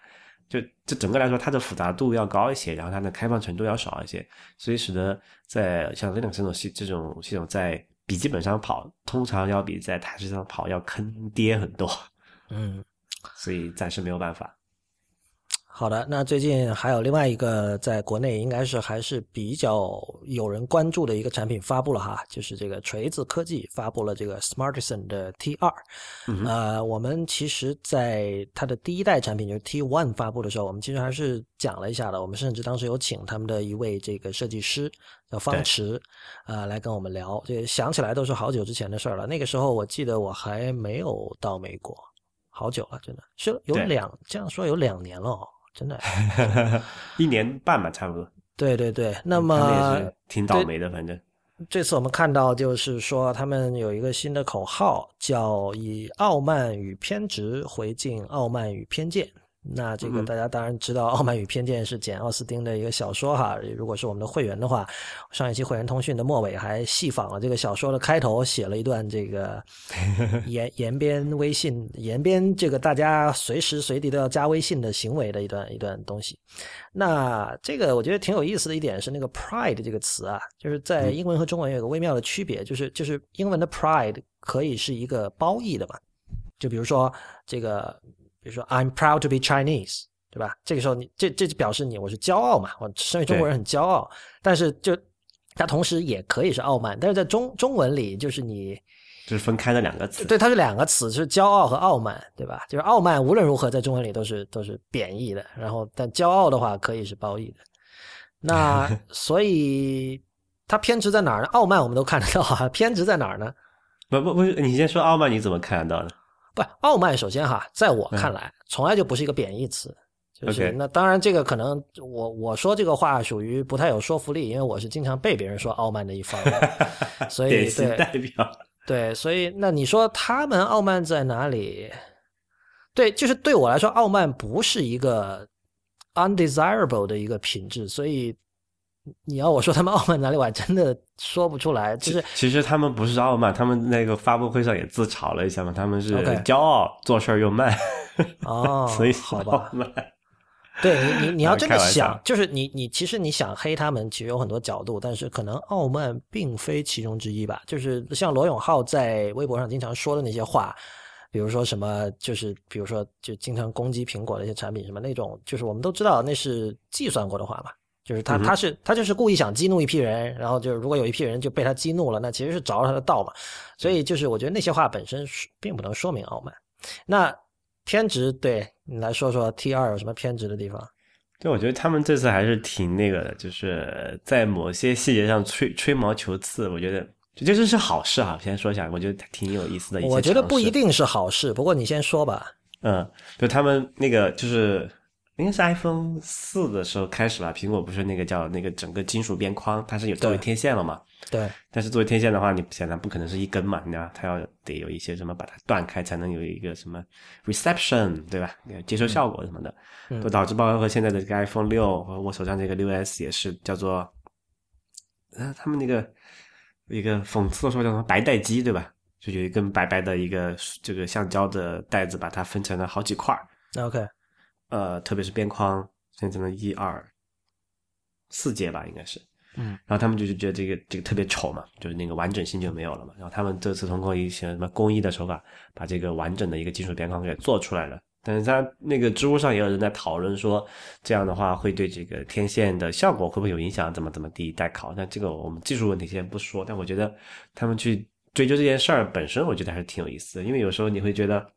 就这整个来说，它的复杂度要高一些，然后它的开放程度要少一些，所以使得在像 Linux 这种系这种系统在。笔记本上跑，通常要比在台式上跑要坑爹很多，嗯，所以暂时没有办法。好的，那最近还有另外一个在国内应该是还是比较有人关注的一个产品发布了哈，就是这个锤子科技发布了这个 Smartisan 的 T 二。呃，我们其实在它的第一代产品就是 T one 发布的时候，我们其实还是讲了一下的。我们甚至当时有请他们的一位这个设计师叫方池，呃，来跟我们聊。这想起来都是好久之前的事儿了。那个时候我记得我还没有到美国，好久了，真的是有两这样说有两年了。真的，(laughs) 一年半吧，差不多。对对对，那么挺倒霉的，反正。这次我们看到，就是说他们有一个新的口号，叫“以傲慢与偏执回敬傲慢与偏见”。那这个大家当然知道，《傲慢与偏见》是简·奥斯汀的一个小说哈。如果是我们的会员的话，上一期会员通讯的末尾还细仿了这个小说的开头，写了一段这个 (laughs) 延延边微信延边这个大家随时随地都要加微信的行为的一段一段东西。那这个我觉得挺有意思的一点是那个 “pride” 这个词啊，就是在英文和中文有个微妙的区别，就是就是英文的 “pride” 可以是一个褒义的嘛，就比如说这个。比如说，I'm proud to be Chinese，对吧？这个时候，你这这就表示你我是骄傲嘛，我身为中国人很骄傲。但是，就它同时也可以是傲慢。但是在中中文里，就是你就是分开的两个词。对，它是两个词，是骄傲和傲慢，对吧？就是傲慢无论如何在中文里都是都是贬义的。然后，但骄傲的话可以是褒义的。那 (laughs) 所以它偏执在哪儿呢？傲慢我们都看得到啊，偏执在哪儿呢？不不不，你先说傲慢，你怎么看得到呢？不，傲慢首先哈，在我看来，从来就不是一个贬义词。就是那当然，这个可能我我说这个话属于不太有说服力，因为我是经常被别人说傲慢的一方，(laughs) 所以对代表对，所以那你说他们傲慢在哪里？对，就是对我来说，傲慢不是一个 undesirable 的一个品质，所以。你要我说他们傲慢哪里，我还真的说不出来。就是其实他们不是傲慢，他们那个发布会上也自嘲了一下嘛，他们是骄傲，做事儿又慢。(laughs) 哦，所以好吧 (laughs) 对你，你你要真的开玩笑想，就是你你其实你想黑他们，其实有很多角度，但是可能傲慢并非其中之一吧。就是像罗永浩在微博上经常说的那些话，比如说什么，就是比如说就经常攻击苹果的一些产品什么那种，就是我们都知道那是计算过的话嘛。就是他，他是他就是故意想激怒一批人，然后就是如果有一批人就被他激怒了，那其实是着了他的道嘛。所以就是我觉得那些话本身并不能说明傲慢。那偏执，对你来说说 T 二有什么偏执的地方？对，我觉得他们这次还是挺那个的，就是在某些细节上吹吹毛求疵。我觉得这这是好事啊，先说一下，我觉得挺有意思的一些我觉得不一定是好事，不过你先说吧。嗯，就他们那个就是应该是 iPhone 四的时候开始吧，苹果不是那个叫那个整个金属边框，它是有作为天线了嘛？对，但是作为天线的话，你显然不可能是一根嘛，你知道，它要得有一些什么把它断开，才能有一个什么 reception，对吧？接收效果什么的，嗯都导致包括现在的这个 iPhone 六和我手上这个六 S 也是叫做，呃，他们那个一个讽刺的说叫什么白带机，对吧？就有一根白白的一个这个橡胶的带子，把它分成了好几块。那 OK，呃，特别是边框分成了一二四阶吧，应该是。嗯，然后他们就是觉得这个这个特别丑嘛，就是那个完整性就没有了嘛。然后他们这次通过一些什么工艺的手法，把这个完整的一个金属边框给做出来了。但是他那个知乎上也有人在讨论说，这样的话会对这个天线的效果会不会有影响？怎么怎么地待考？那这个我们技术问题先不说，但我觉得他们去追究这件事儿本身，我觉得还是挺有意思的，因为有时候你会觉得。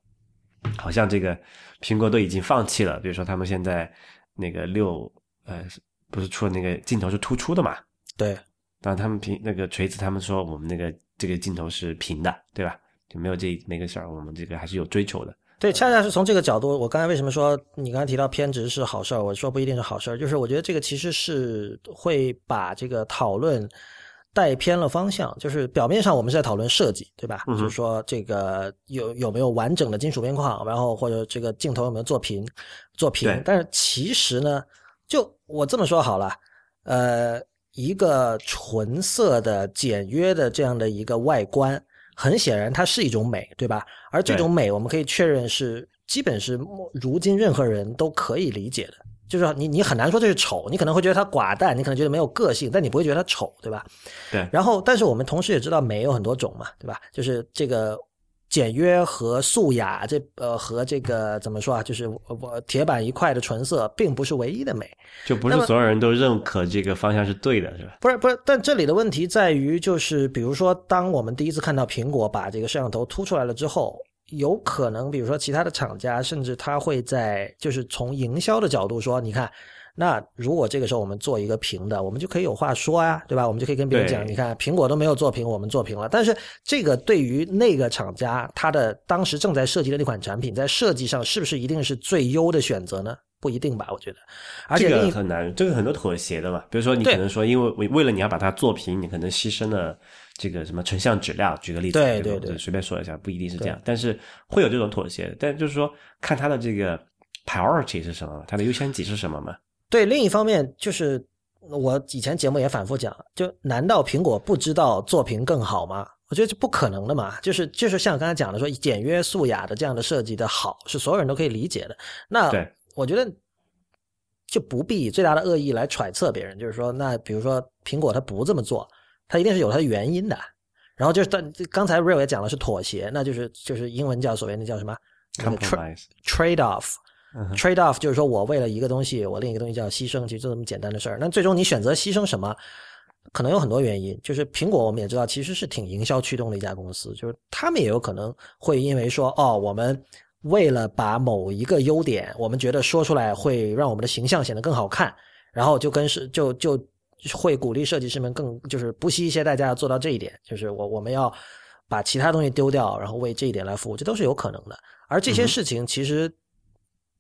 好像这个苹果都已经放弃了，比如说他们现在那个六呃不是出了那个镜头是突出的嘛？对，但他们平那个锤子他们说我们那个这个镜头是平的，对吧？就没有这没个事儿，我们这个还是有追求的。对，恰恰是从这个角度，我刚才为什么说你刚才提到偏执是好事儿，我说不一定是好事儿，就是我觉得这个其实是会把这个讨论带偏了方向。就是表面上我们是在讨论设计，对吧？就是说这个有有没有完整的金属边框，然后或者这个镜头有没有做平做平。但是其实呢，就我这么说好了，呃，一个纯色的、简约的这样的一个外观，很显然它是一种美，对吧？而这种美，我们可以确认是基本是如今任何人都可以理解的。就是说你你很难说这是丑，你可能会觉得它寡淡，你可能觉得没有个性，但你不会觉得它丑，对吧？对，然后，但是我们同时也知道美有很多种嘛，对吧？就是这个简约和素雅，这呃和这个怎么说啊？就是我我铁板一块的纯色，并不是唯一的美。就不是所有人都认可这个方向是对的，是吧？不是不是，但这里的问题在于，就是比如说，当我们第一次看到苹果把这个摄像头凸出来了之后，有可能，比如说其他的厂家，甚至他会在就是从营销的角度说，你看，那如果这个时候我们做一个平的，我们就可以有话说啊，对吧？我们就可以跟别人讲，你看苹果都没有做平，我们做平了。但是这个对于那个厂家，他的当时正在设计的那款产品，在设计上是不是一定是最优的选择呢？不一定吧，我觉得。而且这个很难，这个很多妥协的嘛。比如说，你可能说，因为为为了你要把它做平，你可能牺牲了这个什么成像质量。举个例子，对对对对随便说一下，不一定是这样，但是会有这种妥协。但就是说，看它的这个 priority 是什么，它的优先级是什么嘛？对，另一方面就是我以前节目也反复讲，就难道苹果不知道作品更好吗？我觉得这不可能的嘛，就是就是像刚才讲的说，简约素雅的这样的设计的好，是所有人都可以理解的。那对我觉得就不必以最大的恶意来揣测别人，就是说，那比如说苹果它不这么做，它一定是有它的原因的。然后就是但刚才 Real 也讲了是妥协，那就是就是英文叫所谓那叫什么 tra- compromise，trade off。trade off 就是说我为了一个东西，我另一个东西叫牺牲，其实就这么简单的事儿。那最终你选择牺牲什么，可能有很多原因。就是苹果我们也知道，其实是挺营销驱动的一家公司，就是他们也有可能会因为说，哦，我们为了把某一个优点，我们觉得说出来会让我们的形象显得更好看，然后就跟是就就会鼓励设计师们更就是不惜一些代价要做到这一点，就是我我们要把其他东西丢掉，然后为这一点来服务，这都是有可能的。而这些事情其实。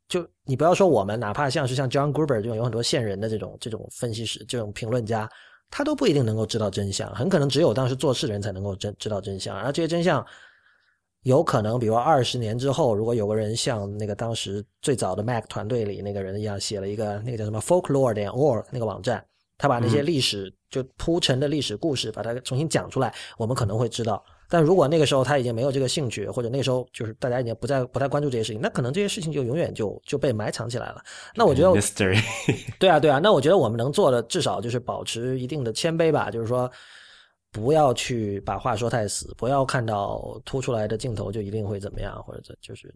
就你不要说我们，哪怕像是像 John Gruber 这种有很多线人的这种这种分析师、这种评论家，他都不一定能够知道真相，很可能只有当时做事的人才能够真知道真相。而这些真相，有可能比如二十年之后，如果有个人像那个当时最早的 Mac 团队里那个人一样，写了一个那个叫什么 folklore 点 org 那个网站，他把那些嗯历史、就铺陈的历史故事把它重新讲出来，我们可能会知道但如果那个时候他已经没有这个兴趣，或者那个时候就是大家已经不再不太关注这些事情，那可能这些事情就永远就就被埋藏起来了。那我觉得对啊对啊，那我觉得我们能做的至少就是保持一定的谦卑吧，就是说不要去把话说太死，不要看到凸出来的镜头就一定会怎么样，或者这就是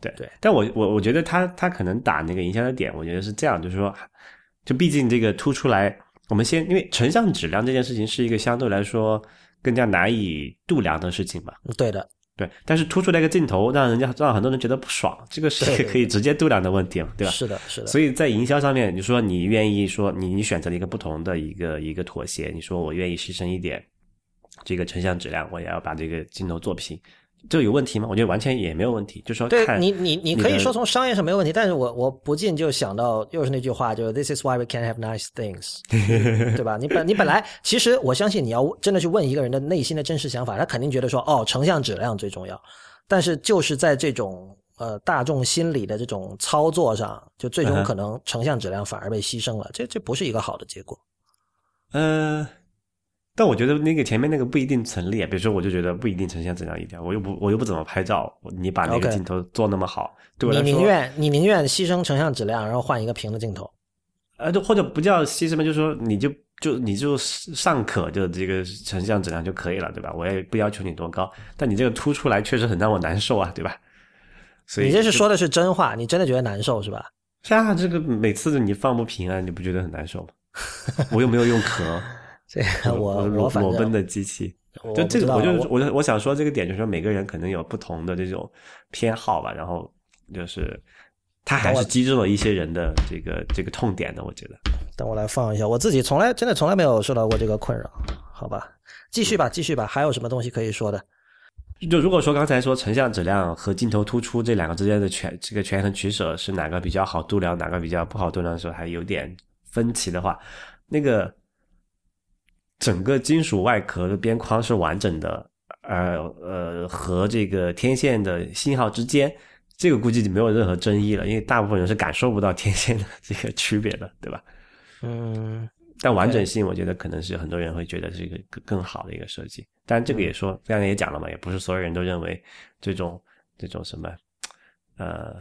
对对。但我我我觉得他他可能打那个营销的点，我觉得是这样，就是说，就毕竟这个凸出来，我们先因为成像质量这件事情是一个相对来说。更加难以度量的事情嘛。对的，对。但是突出来一个镜头，让人家让很多人觉得不爽，这个是可以直接度量的问题嘛，对吧？是的，是的。所以在营销上面，你说你愿意说你你选择了一个不同的一个一个妥协，你说我愿意牺牲一点这个成像质量，我也要把这个镜头做平。这有问题吗？我觉得完全也没有问题。就说对你，你你可以说从商业上没有问题，但是我我不禁就想到又是那句话，就是 This is why we can't have nice things，(laughs) 对吧？你本你本来其实我相信你要真的去问一个人的内心的真实想法，他肯定觉得说哦，成像质量最重要。但是就是在这种呃大众心理的这种操作上，就最终可能成像质量反而被牺牲了，这这不是一个好的结果。嗯。但我觉得那个前面那个不一定成立，比如说我就觉得不一定成像质量一点，我又不我又不怎么拍照，你把那个镜头做那么好，对我来说，你宁愿你宁愿牺牲成像质量，然后换一个平的镜头，呃，就或者不叫牺牲嘛，就是说你就就你就尚可就这个成像质量就可以了，对吧？我也不要求你多高，但你这个凸出来确实很让我难受啊，对吧？所以你这是说的是真话，你真的觉得难受是吧？是啊，这个每次你放不平啊，你不觉得很难受吗？(laughs) 我又没有用壳。这个我裸奔的机器，就这个我就我我想说这个点就是说每个人可能有不同的这种偏好吧，然后就是他还是击中了一些人的这个这个痛点的，我觉得。等我来放一下，我自己从来真的从来没有受到过这个困扰，好吧？继续吧，继续吧，还有什么东西可以说的？就如果说刚才说成像质量和镜头突出这两个之间的权这个权衡取舍是哪个比较好度量，哪个比较不好度量的时候，还有点分歧的话，那个。整个金属外壳的边框是完整的，呃呃，和这个天线的信号之间，这个估计就没有任何争议了，因为大部分人是感受不到天线的这个区别的，对吧？嗯，但完整性，我觉得可能是很多人会觉得是一个更更好的一个设计。但这个也说，刚才也讲了嘛，也不是所有人都认为这种这种什么呃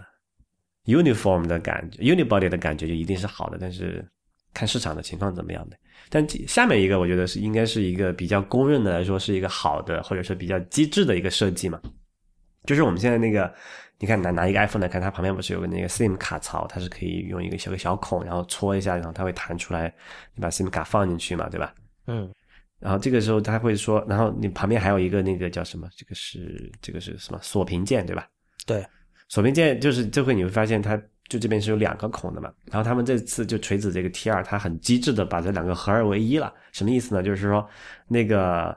uniform 的感觉，unibody 的感觉就一定是好的，但是看市场的情况怎么样的。但下面一个，我觉得是应该是一个比较公认的来说是一个好的，或者是比较机智的一个设计嘛。就是我们现在那个，你看拿拿一个 iPhone 来看，它旁边不是有个那个 SIM 卡槽，它是可以用一个小个小孔，然后戳一下，然后它会弹出来，你把 SIM 卡放进去嘛，对吧？嗯。然后这个时候它会说，然后你旁边还有一个那个叫什么？这个是这个是什么？锁屏键对吧？对，锁屏键就是这会你会发现它。就这边是有两个孔的嘛，然后他们这次就锤子这个 T 二，它很机智的把这两个合二为一了。什么意思呢？就是说那个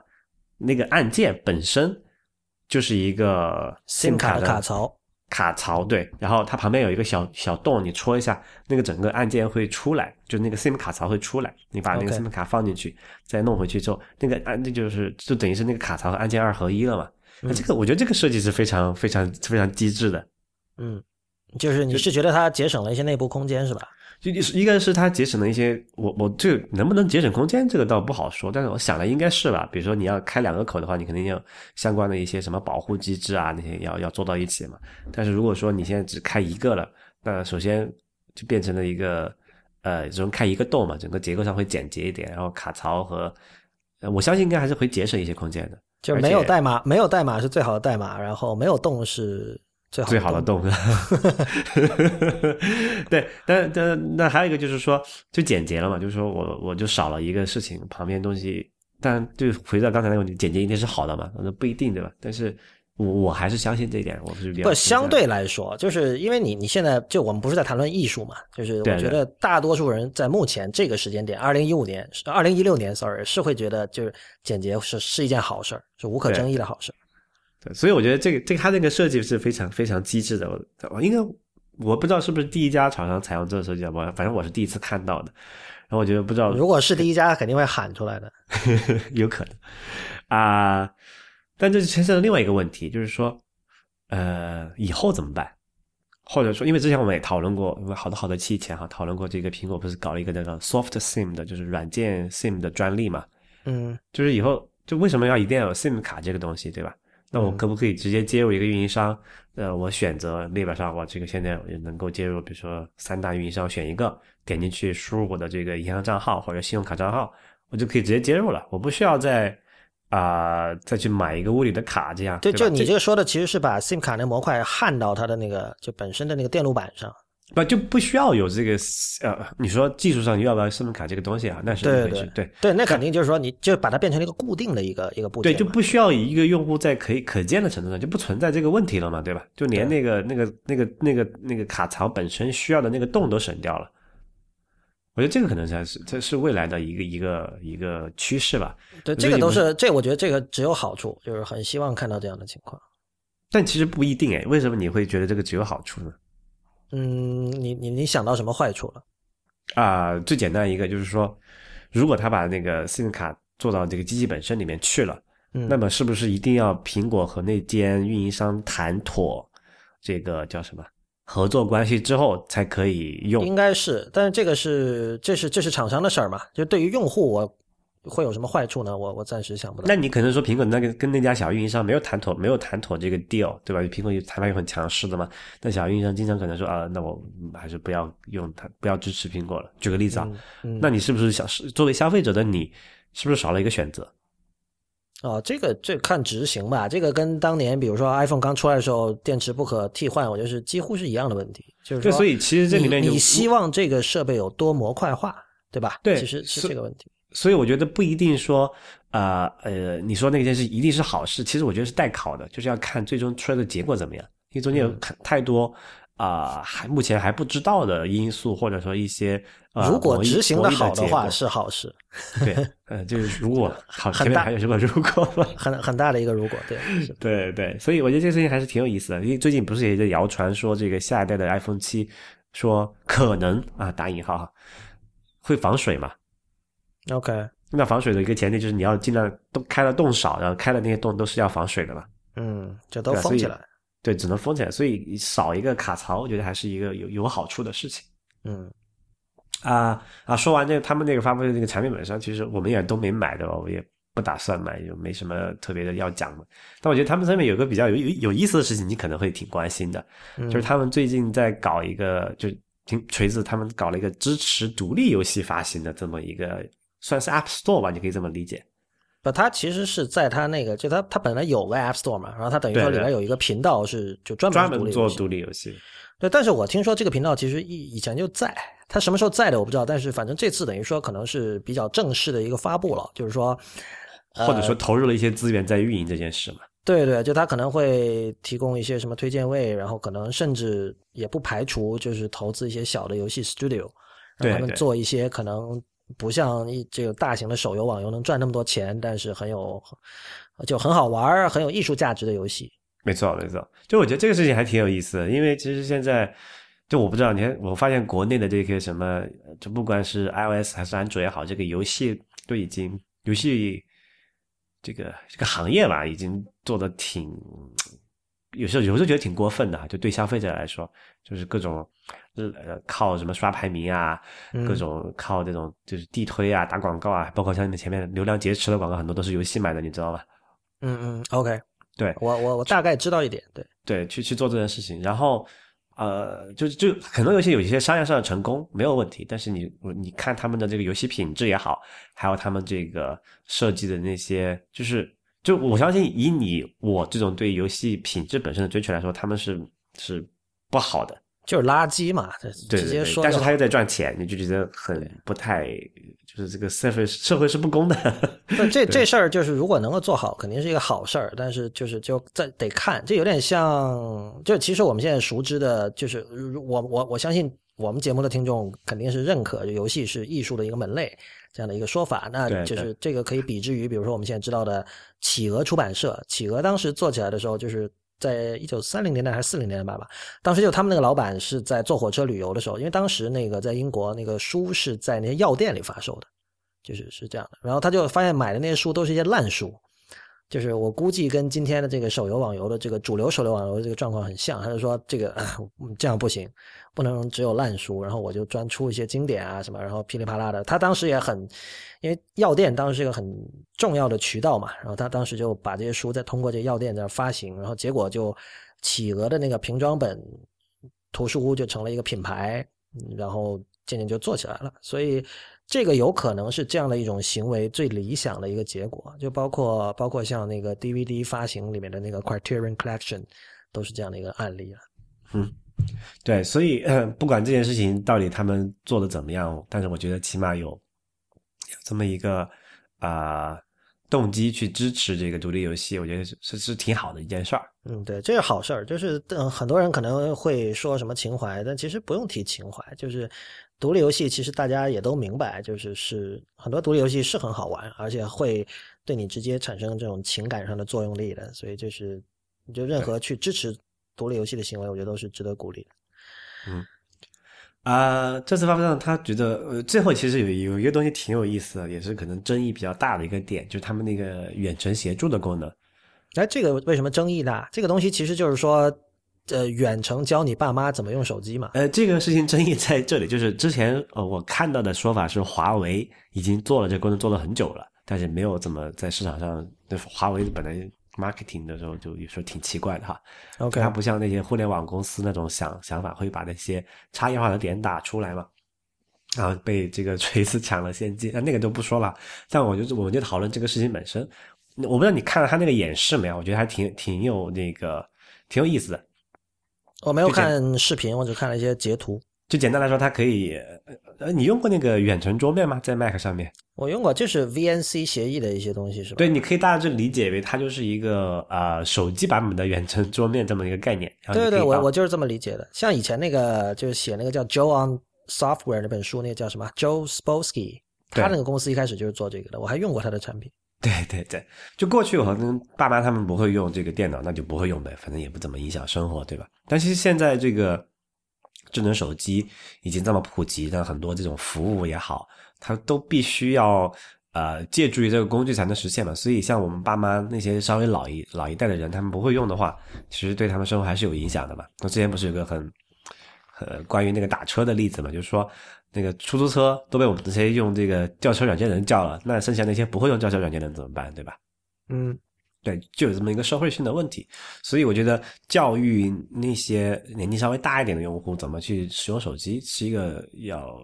那个按键本身就是一个 SIM 卡的卡槽，卡槽对。然后它旁边有一个小小洞，你戳一下，那个整个按键会出来，就那个 SIM 卡槽会出来。你把那个 SIM 卡放进去，再弄回去之后，那个按那就是就等于是那个卡槽和按键二合一了嘛。那这个我觉得这个设计是非常非常非常机智的，嗯。就是你是觉得它节省了一些内部空间是吧？就一个是它节省了一些，我我这能不能节省空间这个倒不好说，但是我想了应该是吧。比如说你要开两个口的话，你肯定要相关的一些什么保护机制啊那些要要做到一起嘛。但是如果说你现在只开一个了，那首先就变成了一个呃只能开一个洞嘛，整个结构上会简洁一点，然后卡槽和我相信应该还是会节省一些空间的。就是没有代码，没有代码是最好的代码，然后没有洞是。最好的洞，(laughs) 对，但但那还有一个就是说，就简洁了嘛，就是说我我就少了一个事情，旁边东西，但就回到刚才那个问题，简洁一定是好的嘛？那不一定对吧？但是我我还是相信这一点，我是比较不相对来说，就是因为你你现在就我们不是在谈论艺术嘛，就是我觉得大多数人在目前这个时间点，二零一五年、二零一六年，sorry，是会觉得就是简洁是是一件好事儿，是无可争议的好事儿。对，所以我觉得这个这个它那个设计是非常非常机智的。我应该我不知道是不是第一家厂商采用这个设计，我反正我是第一次看到的。然后我觉得不知道，如果是第一家，肯定会喊出来的，(laughs) 有可能啊。但这就牵涉到另外一个问题，就是说，呃，以后怎么办？或者说，因为之前我们也讨论过，因为好多好多期前哈讨论过，这个苹果不是搞了一个那个 soft SIM 的，就是软件 SIM 的专利嘛？嗯，就是以后。就为什么要一定要有 SIM 卡这个东西，对吧？那我可不可以直接接入一个运营商？呃，我选择列表上，我这个现在也能够接入，比如说三大运营商选一个，点进去输入我的这个银行账号或者信用卡账号，我就可以直接接入了，我不需要再啊再去买一个物理的卡，这样对，吧就你这个说的其实是把 SIM 卡那模块焊到它的那个就本身的那个电路板上。不就不需要有这个呃，你说技术上你要不要 SIM 卡这个东西啊？那是对对对，那肯定就是说你就把它变成了一个固定的一个一个部件对，就不需要一个用户在可以可见的程度上就不存在这个问题了嘛，对吧？就连那个那个那个那个那个卡槽本身需要的那个洞都省掉了。我觉得这个可能才是这是未来的一个一个一个趋势吧。对，这个都是这，我觉得这个只有好处，就是很希望看到这样的情况。但其实不一定哎，为什么你会觉得这个只有好处呢？嗯，你你你想到什么坏处了？啊、最简单一个就是说，如果他把那个 SIM 卡做到这个机器本身里面去了，嗯，那么是不是一定要苹果和那间运营商谈妥这个叫什么合作关系之后才可以用？应该是，但是这个是这是这是厂商的事儿嘛？就对于用户，我会有什么坏处呢？我我暂时想不到。那你可能说苹果那个跟那家小运营商没有谈妥，没有谈妥这个 deal，对吧？苹果谈判又很强势的嘛。那小运营商经常可能说啊，那我嗯还是不要用它，不要支持苹果了。举个例子啊，嗯那你是不是想作为消费者的你，是不是少了一个选择？哦，这个这看执行吧，这个跟当年比如说 iPhone 刚出来的时候电池不可替换，我觉得是几乎是一样的问题。就是所以其实这里面你你希望这个设备有多模块化，对吧？对其实是是这个问题。所以我觉得不一定说，呃呃，你说那件事一定是好事，其实我觉得是待考的，就是要看最终出来的结果怎么样，因为中间有嗯。太太多啊、还目前还不知道的因素，或者说一些呃，如果执行的好的话是好事，对，(laughs) 呃，就是如果好，大前面还有什么如果吗？很很大的一个如果，对，对对，所以我觉得这个事情还是挺有意思的，因为最近不是也在谣传说这个下一代的 iPhone 七说可能啊打引号哈会防水嘛？OK，那防水的一个前提就是你要尽量都开的洞少，然后开的那些洞都是要防水的嘛。嗯，就都封起来，对，只能封起来，所以少一个卡槽，我觉得还是一个有有好处的事情。嗯啊啊，说完这个他们那个发布的那个产品本身，其实我们也都没买的，我也不打算买，就没什么特别的要讲的。但我觉得他们上面有个比较有有有意思的事情，你可能会挺关心的，嗯就是他们最近在搞一个，就挺锤子他们搞了一个支持独立游戏发行的这么一个，算是 App Store 吧，你可以这么理解。不，它其实是在它那个，就它它本来有个 App Store 嘛，然后它等于说里面有一个频道是就专门专门做独立游戏，对，但是我听说这个频道其实以以前就在，它什么时候在的我不知道，但是反正这次等于说可能是比较正式的一个发布了，就是说，呃、或者说投入了一些资源在运营这件事嘛。对对，就它可能会提供一些什么推荐位，然后可能甚至也不排除就是投资一些小的游戏 studio，让他们做一些可能不像一这个大型的手游网游能赚那么多钱，但是很有就很好玩、很有艺术价值的游戏。没错，没错。就我觉得这个事情还挺有意思的，因为其实现在就我不知道，你看，我发现国内的这些什么，就不管是 iOS 还是安卓也好，这个游戏都已经游戏这个这个行业吧，已经做的挺。有时候有时候觉得挺过分的，就对消费者来说，就是各种呃靠什么刷排名啊，嗯。各种靠这种就是地推啊、打广告啊，包括像你们前面流量劫持的广告，很多都是游戏买的，你知道吧？嗯嗯，OK，对，我我我大概知道一点，对，对，去去做这件事情，然后呃，就就可能有些有一些商业上的成功没有问题，但是你你看他们的这个游戏品质也好，还有他们这个设计的那些，就是就我相信以你我这种对游戏品质本身的追求来说，他们是是不好的，就是垃圾嘛，直接对对，说。但是他又在赚钱，你就觉得很不太，就是这个社会社会是不公的，(laughs) 不，这这事儿就是如果能够做好，肯定是一个好事儿。但是就是就在得看，这有点像，就其实我们现在熟知的，就是如我我我相信我们节目的听众肯定是认可，就游戏是艺术的一个门类这样的一个说法。那就是这个可以比之于，比如说我们现在知道的企鹅出版社，企鹅当时做起来的时候，就是在一九三零年代还是四零年代吧，当时就他们那个老板是在坐火车旅游的时候，因为当时那个在英国那个书是在那些药店里发售的。就是是这样的。然后他就发现买的那些书都是一些烂书，就是我估计跟今天的这个手游网游的这个主流手游网游这个状况很像，他就说这个这样不行，不能只有烂书，然后我就专出一些经典啊什么，然后噼里啪啦的。他当时也很，因为药店当时是一个很重要的渠道嘛，然后他当时就把这些书再通过这药店在发行，然后结果就企鹅的那个平装本图书屋就成了一个品牌，然后渐渐就做起来了，所以。这个有可能是这样的一种行为最理想的一个结果，就包括包括像那个 DVD 发行里面的那个 Criterion Collection，都是这样的一个案例了。嗯，对，所以不管这件事情到底他们做的怎么样，但是我觉得起码有有这么一个啊动机去支持这个独立游戏，我觉得是是挺好的一件事儿。嗯，对，这是好事儿。就是嗯，很多人可能会说什么情怀，但其实不用提情怀，就是。独立游戏其实大家也都明白，就是是很多独立游戏是很好玩，而且会对你直接产生这种情感上的作用力的，所以就是就任何去支持独立游戏的行为，我觉得都是值得鼓励的。嗯，啊，这次发布上他觉得呃，最后其实有有一个东西挺有意思的，也是可能争议比较大的一个点，就是他们那个远程协助的功能。哎，这个为什么争议大？这个东西其实就是说。呃，远程教你爸妈怎么用手机嘛？呃，这个事情争议在这里，就是之前呃我看到的说法是华为已经做了这个功能做了很久了，但是没有怎么在市场上。那华为本来 marketing 的时候就有时候挺奇怪的哈。OK，它不像那些互联网公司那种想想法会把那些差异化的点打出来嘛，然后被这个锤子抢了先机，那那个就不说了。但我就我们就讨论这个事情本身，我不知道你看了他那个演示没有？我觉得还挺挺有那个挺有意思的。我没有看视频，我只看了一些截图。就简单来说，它可以，呃，你用过那个远程桌面吗？在 Mac 上面？我用过，就是 VNC 协议的一些东西，是吧？对，你可以大致理解为它就是一个啊手机版本的远程桌面这么一个概念。对对，我我就是这么理解的。像以前那个就是写那个叫 Joe on Software 那本书，那个叫什么 Joe Spolsky，他那个公司一开始就是做这个的，我还用过他的产品。对对对，就过去可能爸妈他们不会用这个电脑，那就不会用呗，反正也不怎么影响生活，对吧？但其实现在这个智能手机已经这么普及，那很多这种服务也好，它都必须要呃借助于这个工具才能实现嘛。所以像我们爸妈那些稍微老一老一代的人，他们不会用的话，其实对他们生活还是有影响的嘛。那之前不是有个很呃关于那个打车的例子嘛，就是说。那个出租车都被我们这些用这个叫车软件的人叫了，那剩下那些不会用叫车软件的人怎么办？对吧？嗯，对，就有这么一个社会性的问题。所以我觉得教育那些年纪稍微大一点的用户怎么去使用手机是一个要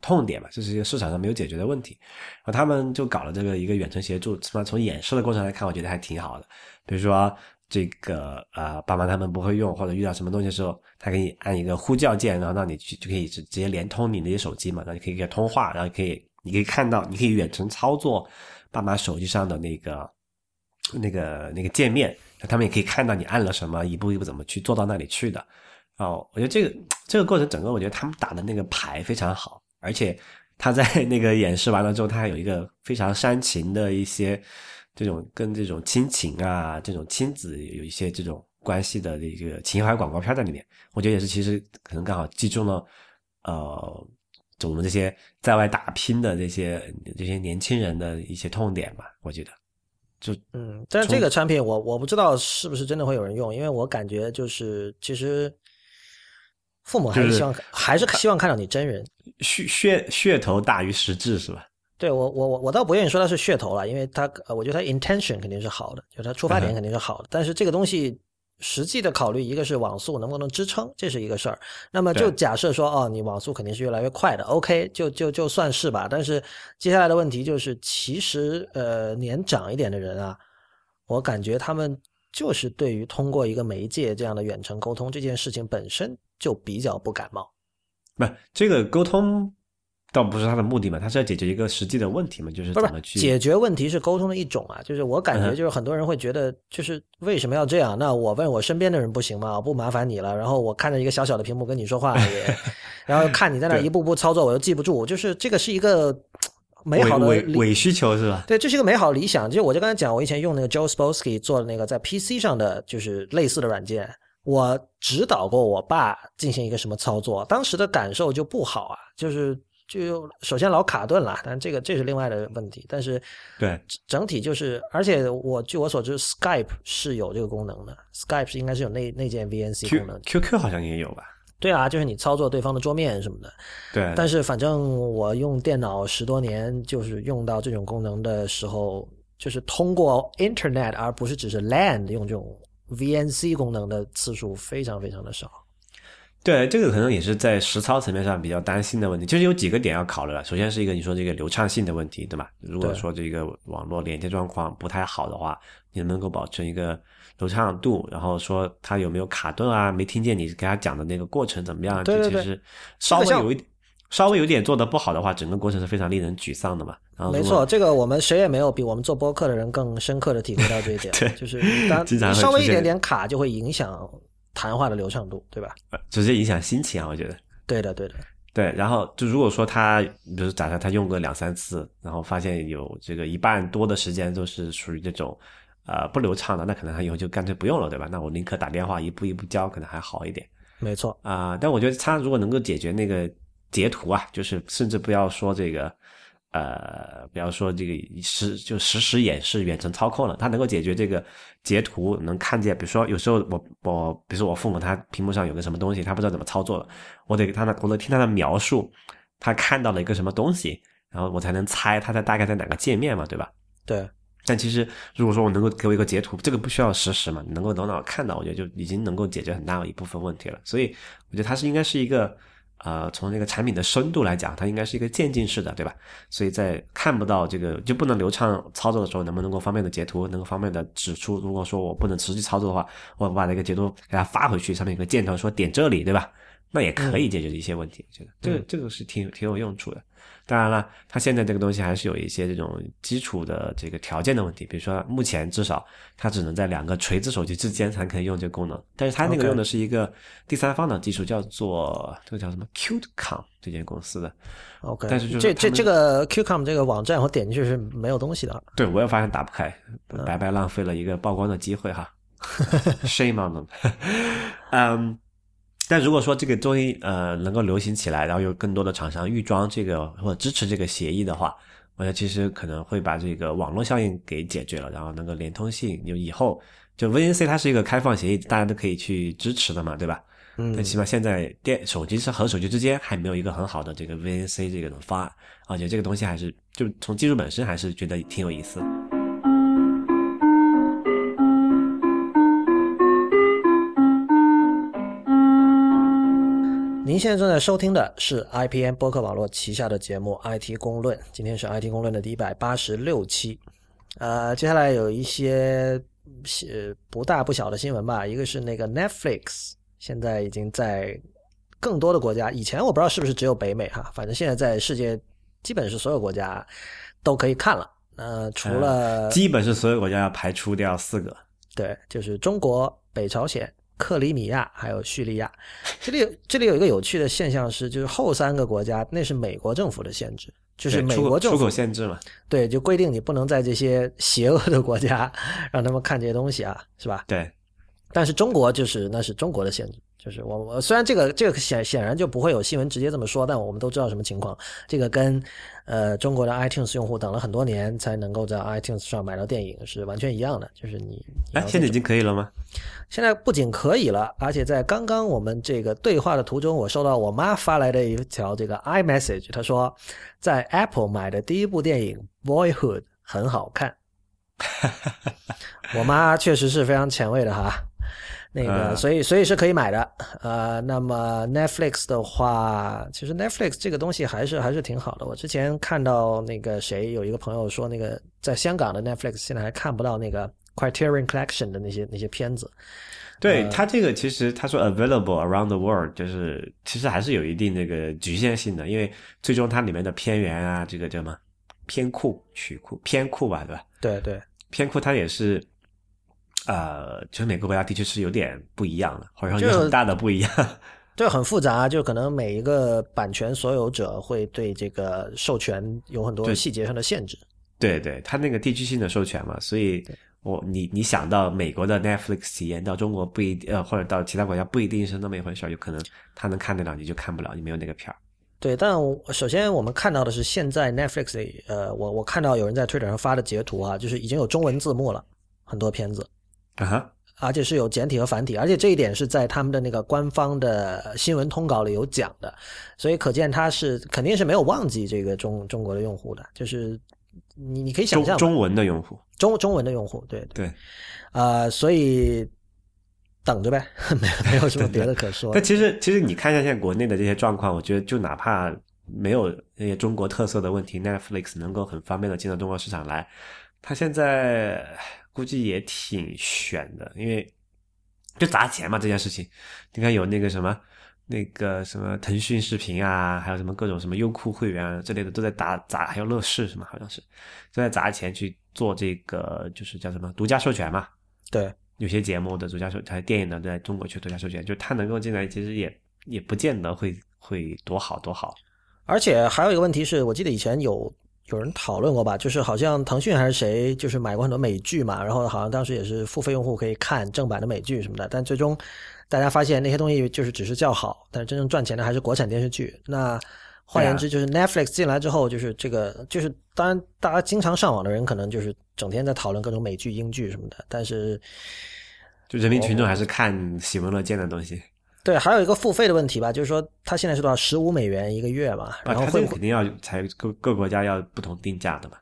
痛点吧，这是一个市场上没有解决的问题。然后他们就搞了这个一个远程协助，起码从演示的过程来看，我觉得还挺好的。比如说。这个呃，爸妈他们不会用，或者遇到什么东西的时候，他可以按一个呼叫键，然后让你去就可以直直接连通你那些手机嘛，然后你可以给通话，然后可以你可以看到，你可以远程操作爸妈手机上的那个那个那个界面，他们也可以看到你按了什么，一步一步怎么去做到那里去的。哦，我觉得这个这个过程整个，我觉得他们打的那个牌非常好，而且他在那个演示完了之后，他还有一个非常煽情的一些。这种跟这种亲情啊，这种亲子有一些这种关系的这个情怀广告片在里面，我觉得也是，其实可能刚好击中了，呃，我们这些在外打拼的这些这些年轻人的一些痛点吧。我觉得，就嗯，但是这个产品我我不知道是不是真的会有人用，因为我感觉就是其实父母还是希望还是希望看到你真人，噱噱噱头大于实质是吧？对我我我我倒不愿意说它是噱头了，因为它呃，我觉得它 intention 肯定是好的，就它出发点肯定是好的。但是这个东西实际的考虑，一个是网速能不能支撑，这是一个事儿。那么就假设说，哦，你网速肯定是越来越快的，OK，就就就算是吧。但是接下来的问题就是，其实呃，年长一点的人啊，我感觉他们就是对于通过一个媒介这样的远程沟通这件事情本身就比较不感冒。不，这个沟通。倒不是他的目的嘛，他是要解决一个实际的问题嘛，就是怎么去解决问题是沟通的一种啊。就是我感觉就是很多人会觉得，就是为什么要这样？那我问我身边的人不行吗？不麻烦你了。然后我看着一个小小的屏幕跟你说话，(laughs) 也，然后看你在那一步步操作，我又记不住。就是这个是一个美好的伪伪需求是吧？对，这是一个美好理想。就我就刚才讲，我以前用那个 Joe Spolsky 做的那个在 PC 上的就是类似的软件，我指导过我爸进行一个什么操作，当时的感受就不好啊，就是。就首先老卡顿了，但这个这是另外的问题。但是对整体就是，而且我据我所知，Skype 是有这个功能的，Skype 是应该是有内内建 VNC 功能的。QQ 好像也有吧？对啊，就是你操作对方的桌面什么的。对，但是反正我用电脑十多年，就是用到这种功能的时候，就是通过 Internet 而不是只是 LAN 用这种 VNC 功能的次数非常非常的少。对，这个可能也是在实操层面上比较担心的问题，就是有几个点要考虑了。首先是一个你说这个流畅性的问题，对吧？如果说这个网络连接状况不太好的话，你能够保证一个流畅度，然后说它有没有卡顿啊？没听见你给他讲的那个过程怎么样？对对对这其实稍微有一点。稍微有点做的不好的话，整个过程是非常令人沮丧的嘛。然后没错，这个我们谁也没有比我们做播客的人更深刻的体会到这一点。(laughs) 对就是当稍微一点点卡就会影响谈话的流畅度，对吧？呃直接影响心情啊，我觉得。对的，对的。对，然后就如果说他，比如假设他用个两三次，然后发现有这个一半多的时间都是属于这种，呃不流畅的，那可能他以后就干脆不用了，对吧？那我宁可打电话一步一步教，可能还好一点没错，啊、但我觉得他如果能够解决那个截图啊，就是甚至不要说这个，呃，比方说这个实就实时演示、远程操控了，它能够解决这个截图，能看见，比如说有时候我我，比如说我父母他屏幕上有个什么东西，他不知道怎么操作了，我得给他的，我得听他的描述，他看到了一个什么东西，然后我才能猜他在大概在哪个界面嘛，对吧？对，但其实如果说我能够给我一个截图，这个不需要实时嘛，能够头脑看到，我觉得就已经能够解决很大一部分问题了。所以我觉得它是应该是一个呃，从这个产品的深度来讲，它应该是一个渐进式的，对吧？所以在看不到这个就不能流畅操作的时候，能不能够方便的截图，能够方便的指出，如果说我不能持续操作的话，我把那个截图给它发回去，上面有个箭头说点这里，对吧？那也可以解决一些问题，我觉得这个这个是挺挺有用处的。当然了，它现在这个东西还是有一些这种基础的这个条件的问题，比如说目前至少它只能在两个锤子手机之间才可以用这个功能，但是它那个用的是一个第三方的技术，叫做这个叫什么 QtCom 这间公司的。OK，但是就是这这这个 QCOM 这个网站我点进去是没有东西的。对我也发现打不开，白白浪费了一个曝光的机会哈。(laughs) Shame on them。嗯，但如果说这个东西呃能够流行起来，然后有更多的厂商预装这个或者支持这个协议的话，我觉得其实可能会把这个网络效应给解决了，然后能够连通性，就以后就 VNC 它是一个开放协议，大家都可以去支持的嘛，对吧？嗯但起码现在电手机是和手机之间还没有一个很好的这个 VNC 这个方案，而且这个东西还是就从技术本身还是觉得挺有意思的。您现在正在收听的是 IPN 播客网络旗下的节目《IT 公论》，今天是 IT 公论的第一百八十六期。呃，接下来有一些呃不大不小的新闻吧，一个是那个 Netflix 现在已经在更多的国家，以前我不知道是不是只有北美哈，反正现在在世界基本是所有国家都可以看了。呃，除了、基本是所有国家要排除掉四个。对，就是中国、北朝鲜、克里米亚还有叙利亚。这里有这里有一个有趣的现象是，就是后三个国家那是美国政府的限制，就是美国政府出口限制嘛。对就规定你不能在这些邪恶的国家 (laughs) 让他们看这些东西啊，是吧？对，但是中国就是那是中国的限制，就是我我虽然这个这个显显然就不会有新闻直接这么说，但我们都知道什么情况。这个跟呃中国的 iTunes 用户等了很多年才能够在 iTunes 上买到电影是完全一样的，就是你你哎，现在已经可以了吗？现在不仅可以了，而且在刚刚我们这个对话的途中，我收到我妈发来的一条这个 iMessage，她说在 Apple 买的第一部电影《Boyhood》很好看。(laughs) 我妈确实是非常前卫的哈，那个嗯所以所以是可以买的。呃，那么 Netflix 的话，其实 Netflix 这个东西还是还是挺好的。我之前看到那个谁有一个朋友说，那个在香港的 Netflix 现在还看不到那个 Criterion Collection 的那些那些片子。对它这个其实他说 available around the world，就是其实还是有一定这个局限性的，因为最终它里面的片源啊，这个叫什么片库、曲库、片库吧，对吧？对对片库它也是，呃，就是每个国家的确是有点不一样的，或者说有很大的不一样。(laughs) 对很复杂，就可能每一个版权所有者会对这个授权有很多细节上的限制。对对，它那个地区性的授权嘛，所以我你你想到美国的 Netflix 体验到中国不一呃，或者到其他国家不一定是那么一回事儿，有可能他能看得了，你就看不了，你没有那个片儿。对，但首先我们看到的是，现在 Netflix 里，呃，我我看到有人在 Twitter 上发的截图啊，就是已经有中文字幕了，很多片子啊哈，而且是有简体和繁体，而且这一点是在他们的那个官方的新闻通稿里有讲的，所以可见他是肯定是没有忘记这个中中国的用户的，就是你你可以想象中文的用户，中中文的用户，对对，呃，所以。等着呗，(laughs) 没没有什么别的可说。但其实，其实你看一下现在国内的这些状况，我觉得就哪怕没有那些中国特色的问题，Netflix 能够很方便的进到中国市场来，它现在估计也挺悬的，因为 (sniffs) 就砸钱嘛这件事情。你看有那个什么那个什么腾讯视频啊，还有什么各种什么优酷会员啊之类的都在打砸，还有乐视什么好像是都在砸钱去做这个，就是叫什么独家授权嘛。对。有些节目的独家授权，电影的在中国去独家授权，就它能够进来，其实也也不见得会会多好多好。而且还有一个问题是，我记得以前有有人讨论过吧，就是好像腾讯还是谁，就是买过很多美剧嘛，然后好像当时也是付费用户可以看正版的美剧什么的，但最终大家发现那些东西就是只是叫好，但是真正赚钱的还是国产电视剧。那换言之，就是 Netflix 进来之后，就是这个就是当然大家经常上网的人可能就是整天在讨论各种美剧、英剧什么的，但是。就人民群众还是看喜闻乐见的东西。对，还有一个付费的问题吧，就是说它现在是多少？十五美元一个月嘛。然后会肯定要才各各国家要不同定价的嘛。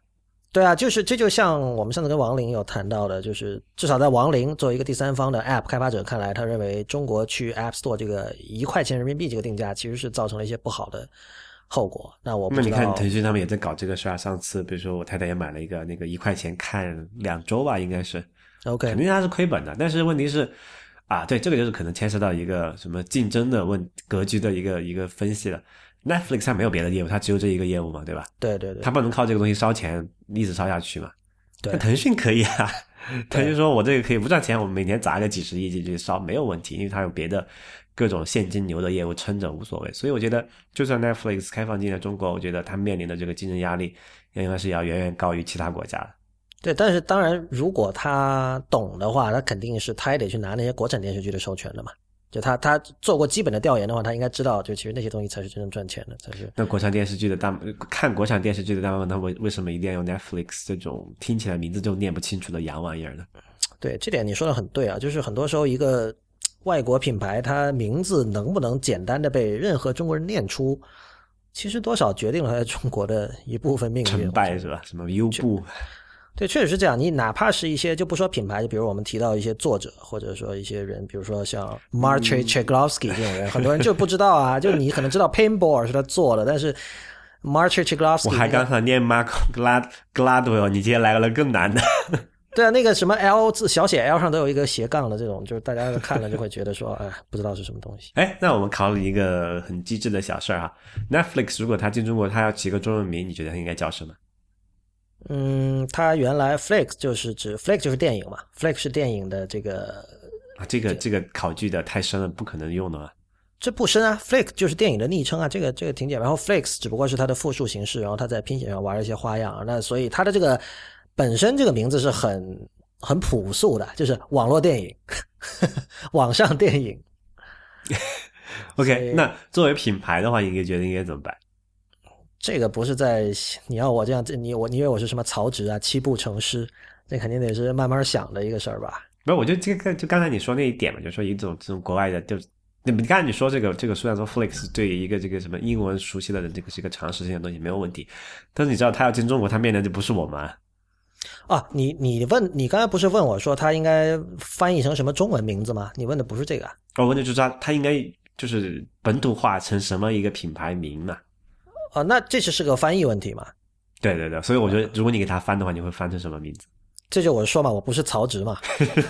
对啊，就是这就像我们上次跟王林有谈到的，就是至少在王林作为一个第三方的 App 开发者看来，他认为中国去 App Store 这个一块钱人民币这个定价其实是造成了一些不好的后果。那我那你看腾讯他们也在搞这个事儿，上次比如说我太太也买了一个那个一块钱看两周吧，应该是。OK，肯定他是亏本的，但是问题是，啊，对，这个就是可能牵涉到一个什么竞争的问格局的一个一个分析了。Netflix 它没有别的业务，它只有这一个业务嘛，对吧？对对对，它不能靠这个东西烧钱一直烧下去嘛。对，腾讯可以啊，腾讯说我这个可以不赚钱，我每年砸个几十亿进去烧没有问题，因为它有别的各种现金流的业务撑着无所谓。所以我觉得，就算 Netflix 开放进了中国，我觉得它面临的这个竞争压力应该是要远远高于其他国家的。对，但是当然，如果他懂的话，他肯定是他也得去拿那些国产电视剧的授权的嘛。就他他做过基本的调研的话，他应该知道，就其实那些东西才是真正赚钱的，才是。那国产电视剧的大看国产电视剧的大部分，他为为什么一定要用 Netflix 这种听起来名字就念不清楚的洋玩意儿呢？对，这点你说的很对啊，就是很多时候一个外国品牌，它名字能不能简单的被任何中国人念出，其实多少决定了它在中国的一部分命运。成败是吧？什么优步？对，确实是这样。你哪怕是一些就不说品牌，就比如我们提到一些作者，或者说一些人，比如说像 Marche Cheglovsky 这种人，很多人就不知道啊。就你可能知道 Paintball 是他做的，但是 Marche Cheglovsky 我还刚想念 Mark Glad Gladwell，你今天来了更难的。(laughs) 对啊，那个什么 L 字小写 L 上都有一个斜杠的这种，就是大家看了就会觉得说，哎，不知道是什么东西。哎，那我们考虑一个很机智的小事儿啊，Netflix 如果他进中国，他要起个中文名，你觉得他应该叫什么？嗯，它原来 Flix 就是指 Flix 就是电影嘛，Flix 是电影的这个啊，这个这个考据的太深了，不可能用的嘛。这不深啊，Flix 就是电影的昵称啊，这个这个挺简单。然后 Flix 只不过是它的复数形式，然后它在拼写上玩了一些花样。那所以它的这个本身这个名字是很很朴素的，就是网络电影，(laughs) 网上电影。(laughs) OK，那作为品牌的话，应该觉得应该怎么办？这个不是在你要我这样，你我你以为我是什么曹植啊？七步成诗，这肯定得是慢慢想的一个事儿吧？不是，我就这个就刚才你说那一点嘛，就说一种这种国外的，就你你刚才你说这个这个虽然说 Flix 对于一个这个什么英文熟悉的人，这个是一个常识性的东西没有问题，但是你知道他要进中国，他面临的就不是我们啊。你你问你刚才不是问我说他应该翻译成什么中文名字吗？你问的不是这个？我问的就是他他应该就是本土化成什么一个品牌名嘛？哦，那这就是个翻译问题嘛？对对对，所以我觉得，如果你给他翻的话，你会翻成什么名字？这就我说嘛，我不是曹植嘛，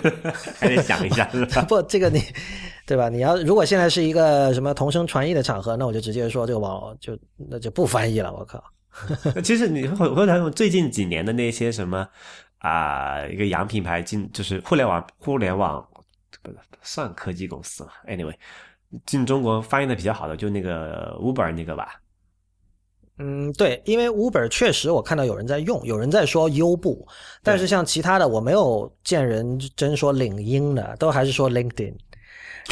(laughs) 还得想一下。(laughs) 不，这个你，对吧？你要如果现在是一个什么同声传译的场合，那我就直接说这个网就那就不翻译了。我靠！其实你回回头最近几年的那些什么啊，一个洋品牌进就是互联网互联网不算科技公司嘛？Anyway，进中国翻译的比较好的就那个 Uber 那个吧。嗯，对，因为 Uber 确实我看到有人在用，有人在说优步，但是像其他的我没有见人真说领英的，都还是说 LinkedIn。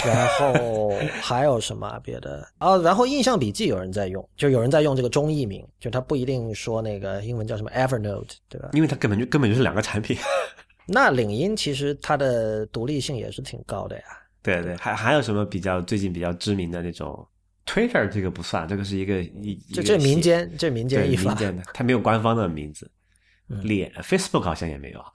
然后 (laughs) 还有什么别的？哦，然后印象笔记有人在用，就有人在用这个中译名，就他不一定说那个英文叫什么 Evernote，对吧？因为它根本就根本就是两个产品。(laughs) 那领英其实它的独立性也是挺高的呀。对对，还还有什么比较最近比较知名的那种 Twitter 这个不算，这个是一个一这这民间这民间一法民，间的，它没有官方的名字。脸 Facebook 好像也没有啊，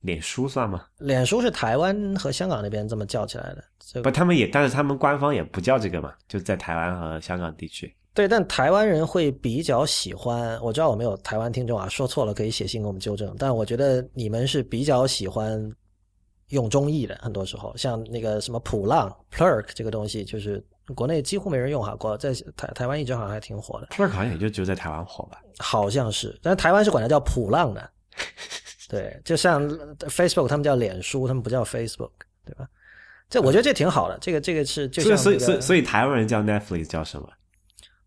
脸书算吗？脸书是台湾和香港那边这么叫起来的。这不，他们也，但是他们官方也不叫这个嘛，就在台湾和香港地区。对，但台湾人会比较喜欢。我知道我们有台湾听众啊，说错了可以写信给我们纠正。但我觉得你们是比较喜欢用中译的，很多时候像那个什么普浪 Plurk 这个东西，就是国内几乎没人用哈，国在台台湾一直好像还挺火的，Plurk 好像也就只有在台湾火吧。好像是，但是台湾是管它叫普浪的。(laughs) 对，就像 Facebook 他们叫脸书，他们不叫 Facebook，对吧？这我觉得这挺好的，这个这个是就所以，像、所以，所以，所以台湾人叫 Netflix 叫什么？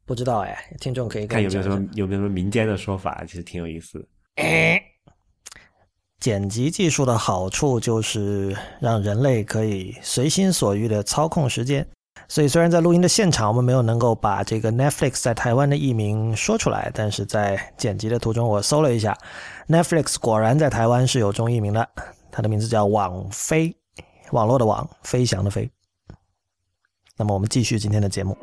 不知道哎，听众可以看有没有什么有没有什么民间的说法，其实挺有意思的。(coughs) 剪辑技术的好处就是让人类可以随心所欲的操控时间。所以，虽然在录音的现场我们没有能够把这个 Netflix 在台湾的译名说出来，但是在剪辑的途中我搜了一下，Netflix 果然在台湾是有中译名的，它的名字叫网飞，网络的网，飞翔的飞。那么我们继续今天的节目。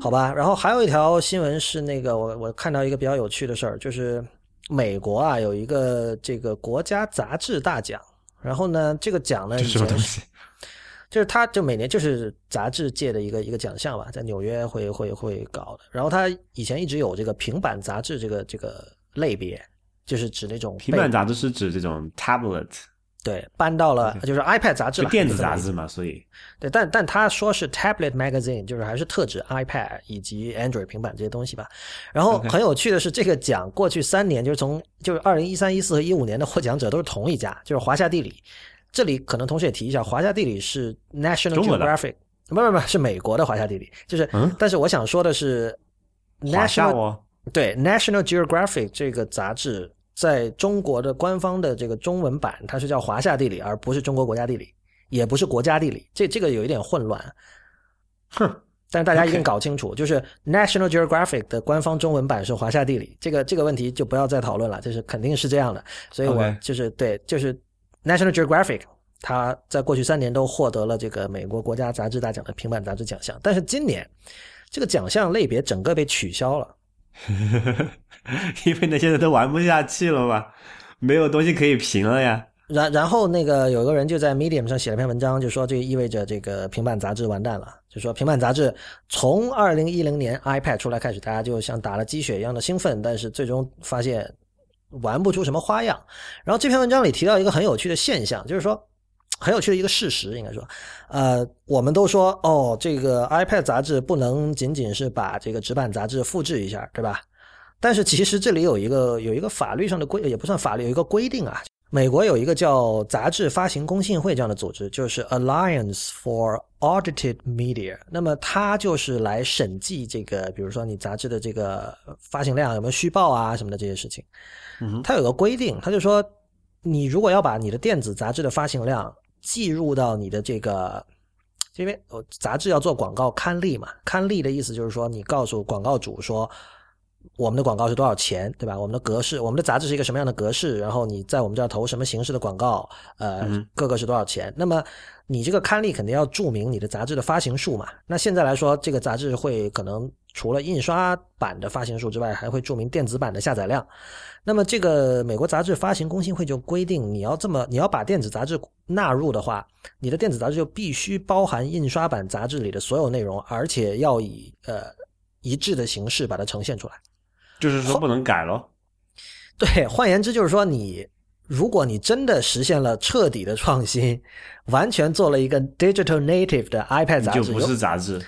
好吧，然后还有一条新闻是那个我我看到一个比较有趣的事儿，就是美国啊有一个这个国家杂志大奖，然后呢这个奖呢什么东西？就是它就每年就是杂志界的一个一个奖项吧，在纽约会会会搞的。然后它以前一直有这个平板杂志这个这个类别，就是指那种平板杂志是指这种 tablet，对搬到了就是 iPad 杂志电子杂志嘛，所以。对，但但他说是 tablet magazine，就是还是特指 iPad 以及 Android 平板这些东西吧。然后很有趣的是，这个奖过去三年，就是从就是二零一三、一四和一五年的获奖者都是同一家，就是华夏地理。这里可能同时也提一下，华夏地理是 National Geographic，不不不，是美国的华夏地理。就是，嗯？但是我想说的是，National 哦，对 National Geographic 这个杂志在中国的官方的这个中文版，它是叫华夏地理，而不是中国国家地理，也不是国家地理，这这个有一点混乱。哼，但是大家一定搞清楚就是 National Geographic 的官方中文版是华夏地理，这个这个问题就不要再讨论了，就是肯定是这样的。所以我就是对，就是 National Geographic，它在过去三年都获得了这个美国国家杂志大奖的平板杂志奖项，但是今年这个奖项类别整个被取消了。呵呵呵因为那些人都玩不下去了嘛，没有东西可以评了呀。然然后那个有个人就在 Medium 上写了篇文章，就说这意味着这个平板杂志完蛋了，就说平板杂志从二零一零年 iPad 出来开始，大家就像打了鸡血一样的兴奋，但是最终发现玩不出什么花样。然后这篇文章里提到一个很有趣的现象，就是说很有趣的一个事实，应该说，呃，我们都说哦，这个 iPad 杂志不能仅仅是把这个纸板杂志复制一下，对吧？但是其实这里有一个有一个法律上的规，也不算法律，有一个规定啊。美国有一个叫杂志发行公信会这样的组织，就是 Alliance for Audited Media。那么它就是来审计这个，比如说你杂志的这个发行量有没有虚报啊什么的这些事情。嗯它有个规定，它就说你如果要把你的电子杂志的发行量计入到你的这个，因为呃杂志要做广告刊例嘛，刊例的意思就是说你告诉广告主说。我们的广告是多少钱，对吧？我们的格式，我们的杂志是一个什么样的格式？然后你在我们这儿投什么形式的广告？呃，嗯各个是多少钱？那么你这个刊例肯定要注明你的杂志的发行数嘛？那现在来说，这个杂志会可能除了印刷版的发行数之外，还会注明电子版的下载量。那么这个美国杂志发行公信会就规定，你要这么你要把电子杂志纳入的话，你的电子杂志就必须包含印刷版杂志里的所有内容，而且要以呃一致的形式把它呈现出来。就是说不能改咯。对，换言之就是说你，如果你真的实现了彻底的创新，完全做了一个 digital native 的 iPad 杂志，就不是杂志。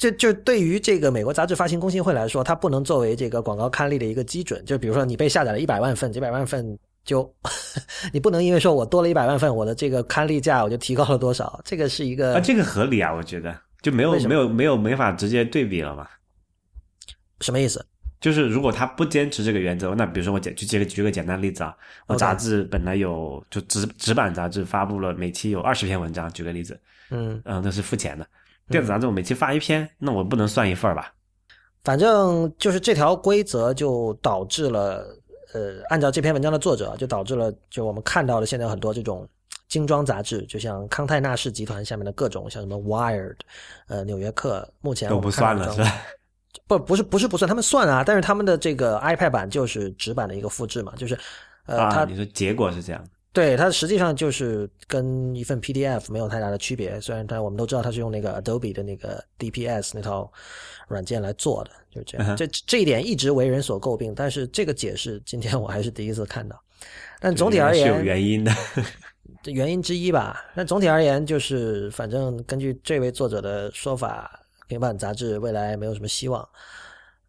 就就对于这个美国杂志发行公信会来说，它不能作为这个广告刊例的一个基准。就比如说你被下载了一百万份，几百万份就 (laughs) 你不能因为说我多了一百万份，我的这个刊例价我就提高了多少？这个是一个啊，这个合理啊，我觉得就没有没有没有没法直接对比了嘛。什么意思？就是如果他不坚持这个原则，那比如说我简就举个举个简单的例子啊，我杂志本来有就纸纸版杂志发布了每期有二十篇文章，举个例子，嗯，嗯、那是付钱的。电子杂志我每期发一篇，那我不能算一份儿吧？反正就是这条规则就导致了，呃，按照这篇文章的作者，就导致了就我们看到的现在很多这种精装杂志，就像康泰纳仕集团下面的各种，像什么 Wired，呃，纽约客，目前都不算了是吧？(laughs) 不，不是不是不算，他们算啊，但是他们的这个 iPad 版就是纸版的一个复制嘛，就是呃，它啊，你说结果是这样，对它实际上就是跟一份 PDF 没有太大的区别，虽然它我们都知道它是用那个 Adobe 的那个 DPS 那套软件来做的，就是这样。这这一点一直为人所诟病，但是这个解释今天我还是第一次看到。但总体而言是有言，原因的。这原因之一吧。但总体而言，就是反正根据这位作者的说法，平板杂志未来没有什么希望。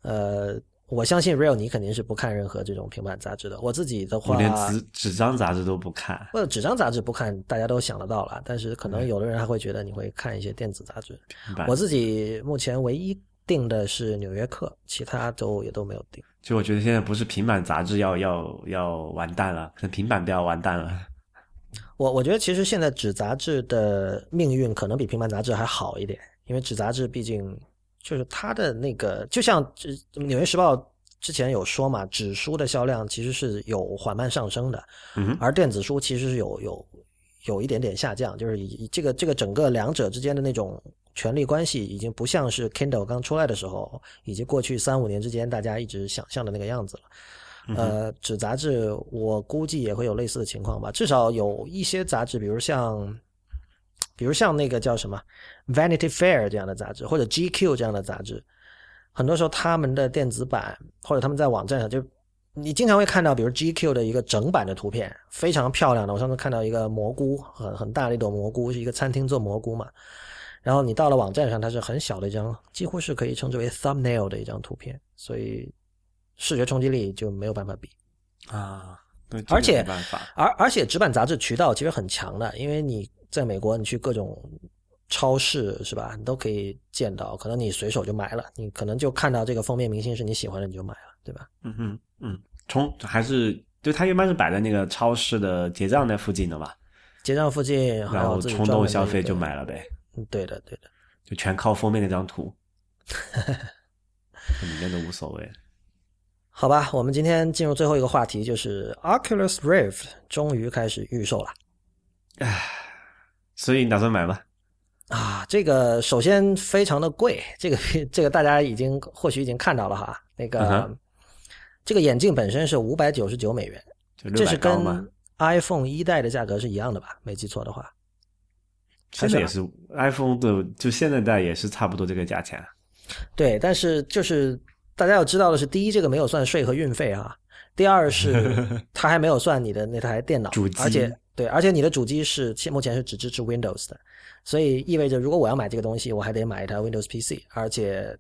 呃，我相信 Real 你肯定是不看任何这种平板杂志的。我自己的话，我连纸纸张杂志都不看。或者纸张杂志不看，大家都想得到了。但是可能有的人还会觉得你会看一些电子杂志。我自己目前唯一订的是《纽约客》，其他都也都没有订。就我觉得现在不是平板杂志要要要完蛋了，可能平板都要完蛋了。(laughs) 我我觉得其实现在纸杂志的命运可能比平板杂志还好一点，因为纸杂志毕竟就是它的那个，就像呃《纽约时报》之前有说嘛，纸书的销量其实是有缓慢上升的，嗯，而电子书其实是有有有一点点下降，就是以以这个这个整个两者之间的那种权力关系，已经不像是 Kindle 刚出来的时候，以及过去三五年之间大家一直想象的那个样子了。呃，纸杂志我估计也会有类似的情况吧，至少有一些杂志，比如像，比如像那个叫什么《Vanity Fair》这样的杂志，或者《GQ》这样的杂志，很多时候他们的电子版或者他们在网站上就。你经常会看到，比如 GQ 的一个整版的图片，非常漂亮的。我上次看到一个蘑菇，很很大的一朵蘑菇，是一个餐厅做蘑菇嘛。然后你到了网站上，它是很小的一张，几乎是可以称之为 thumbnail 的一张图片，所以视觉冲击力就没有办法比。啊，对，而且而而且纸板杂志渠道其实很强的，因为你在美国，你去各种超市是吧，你都可以见到，可能你随手就买了，你可能就看到这个封面明星是你喜欢的，你就买了，对吧？嗯哼，嗯，从还是就它一般是摆在那个超市的结账那附近的嘛，结账附近，然后冲动消费就买了呗，嗯对的，对的。就全靠封面那张图，(laughs) 里面都无所谓。好吧，我们今天进入最后一个话题，就是 Oculus Rift 终于开始预售了所以你打算买吗？啊！这个首先非常的贵，这个这个大家已经或许已经看到了哈。那个、嗯这个眼镜本身是五百九十九美元，这是跟，iPhone 一代的价格是一样的吧？没记错的话。现在也是 iPhone 的，就现在代也是差不多这个价钱啊。对，但是就是大家要知道的是，第一，这个没有算税和运费啊；第二是 (laughs) 它还没有算你的那台电脑，主机而且对，而且你的主机是现目前是只支持 Windows 的，所以意味着如果我要买这个东西，我还得买一台 Windows PC，而且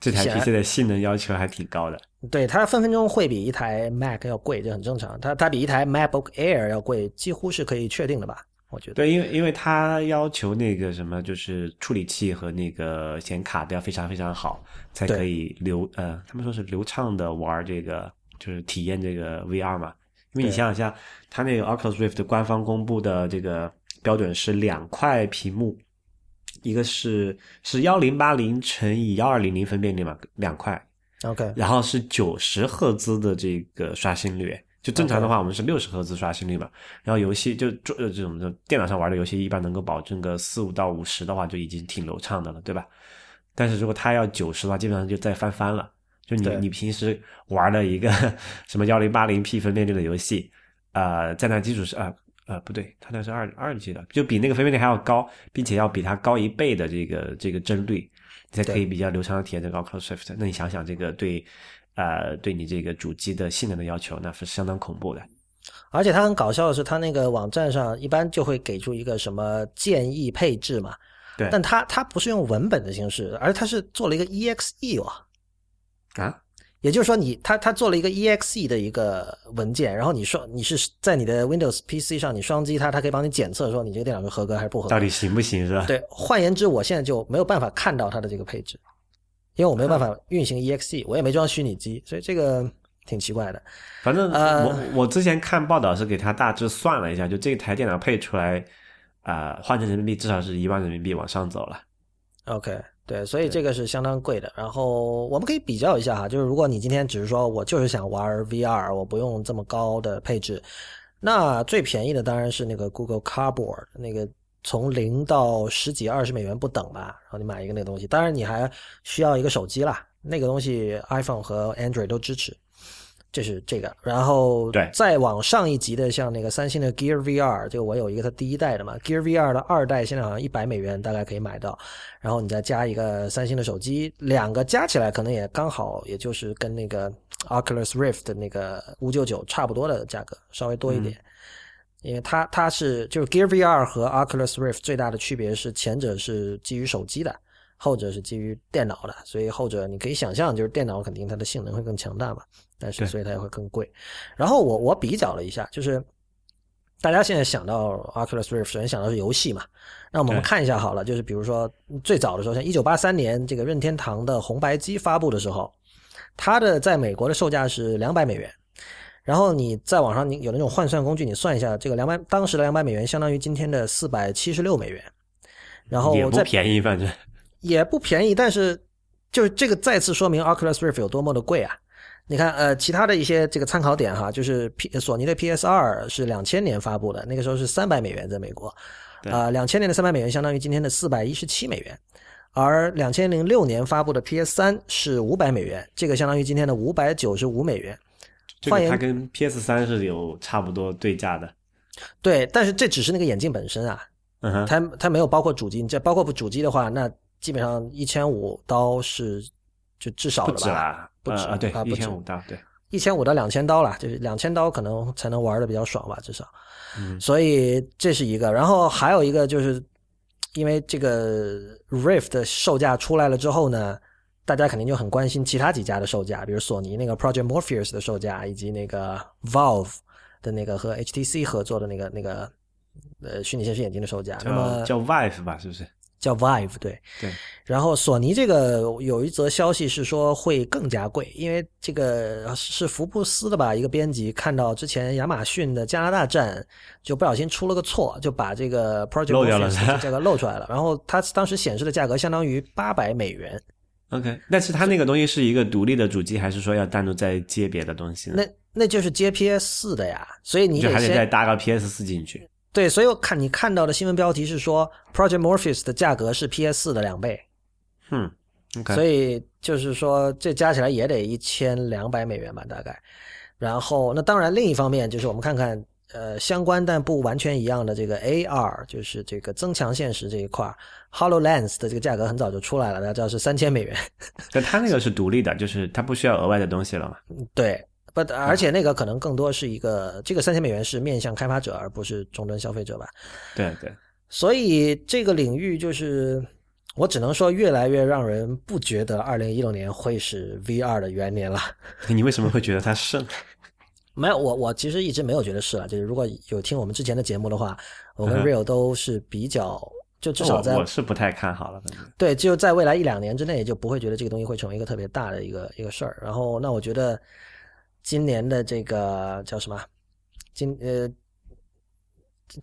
这台 PC 的性能要求还挺高的。对它分分钟会比一台 Mac 要贵，这很正常。它它比一台 MacBook Air 要贵，几乎是可以确定的吧？我觉得。对，因为因为它要求那个什么，就是处理器和那个显卡都要非常非常好，才可以流呃，他们说是流畅的玩这个，就是体验这个 VR 嘛。因为你想想下，它那个 Oculus Rift 官方公布的这个标准是两块屏幕，一个是是幺零八零乘以幺二零零分辨率嘛，两块，OK，然后是九十赫兹的这个刷新率，就正常的话我们是六十赫兹刷新率嘛。然后游戏就做这种就电脑上玩的游戏一般能够保证个四五到五十的话就已经挺流畅的了，对吧？但是如果它要九十的话，基本上就再翻番了。就你你平时玩的一个什么幺零八零 P 分辨率的游戏，呃，在那基础上啊。呃，不对，它那是二二 G 的，就比那个分辨率还要高，并且要比它高一倍的这个这个帧率，你才可以比较流畅的体验这个 Oculus Rift。那你想想，这个对呃对你这个主机的性能的要求，那是相当恐怖的。而且它很搞笑的是，它那个网站上一般就会给出一个什么建议配置嘛，对但它它不是用文本的形式，而它是做了一个 EXE 哦，啊，也就是说你他他做了一个 EXE 的一个文件，然后你说你是在你的 Windows PC 上你双击它，它可以帮你检测说你这个电脑是合格还是不合格。到底行不行是吧？对，换言之，我现在就没有办法看到它的这个配置，因为我没有办法运行 EXE，我也没装虚拟机，所以这个挺奇怪的。反正呃我我之前看报道是给他大致算了一下，就这台电脑配出来，啊、换成人民币至少是一万人民币往上走了。OK，对，所以这个是相当贵的。然后我们可以比较一下哈，就是如果你今天只是说我就是想玩 VR，我不用这么高的配置，那最便宜的当然是那个 Google Cardboard，那个从零到十几二十美元不等吧，然后你买一个那个东西，当然你还需要一个手机啦，那个东西 iPhone 和 Android 都支持。这是这个，然后对。再往上一级的，像那个三星的 Gear VR，这个我有一个它第一代的嘛，Gear VR 的二代现在好像一百美元大概可以买到，然后你再加一个三星的手机，两个加起来可能也刚好，也就是跟那个 Oculus Rift 的那个五九九差不多的价格，稍微多一点。因为它它是就是 Gear VR 和 Oculus Rift 最大的区别是前者是基于手机的，后者是基于电脑的，所以后者你可以想象，就是电脑肯定它的性能会更强大嘛，但是所以它也会更贵。然后我我比较了一下，就是大家现在想到 Oculus Rift，首先想到是游戏嘛，那我们看一下好了，就是比如说最早的时候，像一九八三年这个任天堂的红白机发布的时候，它的在美国的售价是两百美元。然后你在网上你有那种换算工具，你算一下，这个两百当时的两百美元相当于今天的四百七十六美元，然后也不便宜，反正也不便宜，但是就是这个再次说明 Oculus Rift 有多么的贵啊！你看，呃，其他的一些这个参考点哈，就是 P 索尼的 PS 二是两千年发布的，那个时候是三百美元在美国，对啊，两千年的三百美元相当于今天的四百一十七美元，而两千零六年发布的 PS 三是五百美元，这个相当于今天的五百九十五美元。换言这个它跟 PS 三是有差不多对价的。对，但是这只是那个眼镜本身啊，嗯哼，它它没有包括主机，你这包括主机的话，那基本上一千五刀是就至少不了吧？止啦，不止呃啊，对啊，不一止千五刀，对，一千五到两千刀啦，就是两千刀可能才能玩的比较爽吧，至少。嗯所以这是一个，然后还有一个就是，因为这个 Rift 的售价出来了之后呢，大家肯定就很关心其他几家的售价，比如索尼那个 Project Morpheus 的售价，以及那个 Valve 的那个和 HTC 合作的那个那个呃虚拟现实眼镜的售价。那么叫叫 Vive 吧，是不是？叫 Vive 对。对，然后索尼这个有一则消息是说会更加贵，因为这个是福布斯的吧，一个编辑看到之前亚马逊的加拿大站就不小心出了个错，就把这个 Project 漏掉了 Morpheus 的价格露出来了，然后它当时显示的价格相当于八百美元，OK，但是它那个东西是一个独立的主机，还是说要单独再接别的东西呢？那那就是接 PS 四的呀，所以你得就还得再搭个 PS 四进去。对，所以我看你看到的新闻标题是说 Project Morpheus 的价格是 PS 四的两倍。嗯所以就是说，这加起来也得一千两百美元吧，大概。然后，那当然，另一方面就是我们看看，呃，相关但不完全一样的这个 AR，就是这个增强现实这一块，HoloLens 的这个价格很早就出来了，大家知道是三千美元。但它那个是独立的，(laughs) 就是它不需要额外的东西了嘛。对，不，而且那个可能更多是一个，这个三千美元是面向开发者，而不是终端消费者吧。对对，所以这个领域就是，我只能说越来越让人不觉得二零一六年会是 VR 的元年了。(laughs) 你为什么会觉得它是？(laughs) 没有，我我其实一直没有觉得是了。就是如果有听我们之前的节目的话，我跟 Real 都是比较，就至少在我我是不太看好了，对，就在未来一两年之内，就不会觉得这个东西会成为一个特别大的一个一个事儿。然后，那我觉得今年的这个叫什么？今呃，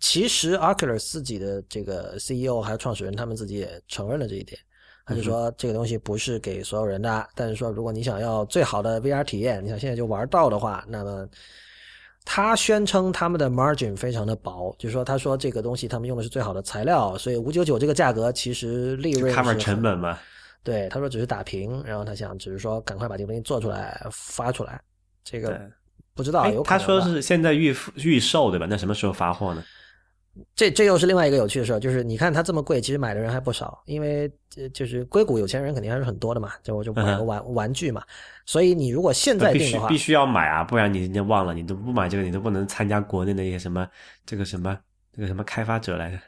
其实 Oculus 自己的这个 CEO 还有创始人，他们自己也承认了这一点。他就说这个东西不是给所有人的，但是说如果你想要最好的 VR 体验，你想现在就玩到的话，那么他宣称他们的 margin 非常的薄，就是说他说这个东西他们用的是最好的材料，所以五九九这个价格其实利润是成本嘛。对，他说只是打平，然后他想只是说赶快把这个东西做出来发出来，这个不知道哎有，他说是现在预预售对吧？那什么时候发货呢？这这又是另外一个有趣的事儿，就是你看它这么贵，其实买的人还不少，因为呃就是硅谷有钱人肯定还是很多的嘛，就我就买个嗯玩、玩具嘛，所以你如果现在订的话必须必，须要买啊，不然你人家忘了，你都不买这个，你都不能参加国内的一些什么这个什么这个什么开发者来着。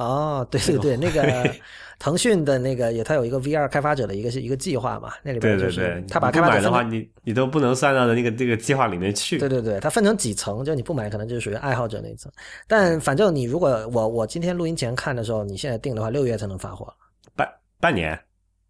哦，对对对，那个 (laughs) 腾讯的那个也，它有一个 VR 开发者的一个是一个计划嘛，那里边就是对对对，他把你不买的话，开发者分成，你你都不能算到的那个这个计划里面去。对对对，它分成几层，就你不买可能就是属于爱好者那一层，但反正你如果我我今天录音前看的时候，你现在订的话，六月才能发货。半半年。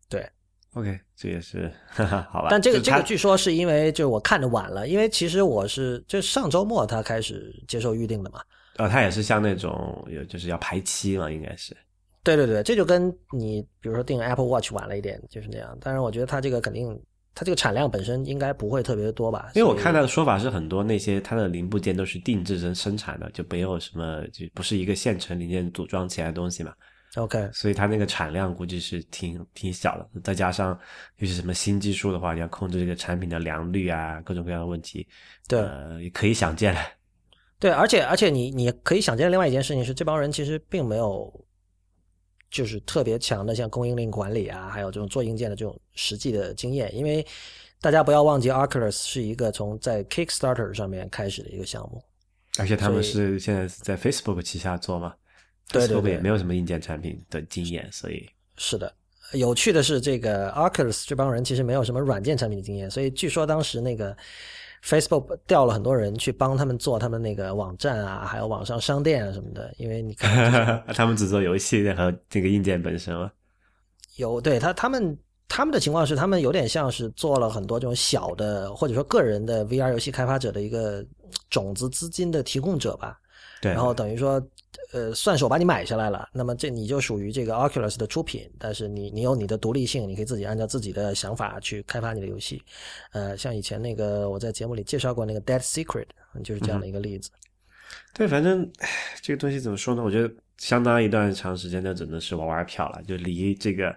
对，OK，这也是 (laughs) 好吧。但这个这个据说是因为就是我看的晚了，因为其实我是就上周末他开始接受预定的嘛。呃，它也是像那种有就是要排期嘛，应该是。对对对，这就跟你比如说订 Apple Watch 晚了一点，就是那样。但是，我觉得它这个肯定，它这个产量本身应该不会特别多吧？因为我看到的说法是很多那些它的零部件都是定制生生产的，就没有什么就不是一个现成零件组装起来的东西嘛，OK，所以它那个产量估计是挺挺小的。再加上又是什么新技术的话，你要控制这个产品的良率啊，各种各样的问题，对呃，也可以想见了。对，而且而且你你可以想见，另外一件事情是，这帮人其实并没有就是特别强的像供应链管理啊，还有这种做硬件的这种实际的经验，因为大家不要忘记，Oculus 是一个从在 Kickstarter 上面开始的一个项目。而且他们是现在是在 Facebook 旗下做嘛，Facebook 对对对。也没有什么硬件产品的经验，所以是的，有趣的是，这个 Oculus 这帮人其实没有什么软件产品的经验，所以据说当时那个 Facebook 调了很多人去帮他们做他们那个网站啊，还有网上商店啊什么的，因为你看 (laughs) 他们只做游戏和这个硬件本身嘛。有对他他们他们的情况是，他们有点像是做了很多这种小的或者说个人的 VR 游戏开发者的一个种子资金的提供者吧。对，然后等于说，呃，算是我把你买下来了，那么这你就属于这个 Oculus 的出品，但是你你有你的独立性，你可以自己按照自己的想法去开发你的游戏。呃，像以前那个我在节目里介绍过那个 Dead Secret，就是这样的一个例子。对，反正这个东西怎么说呢？我觉得相当一段长时间，那只能是玩玩票了，就离这个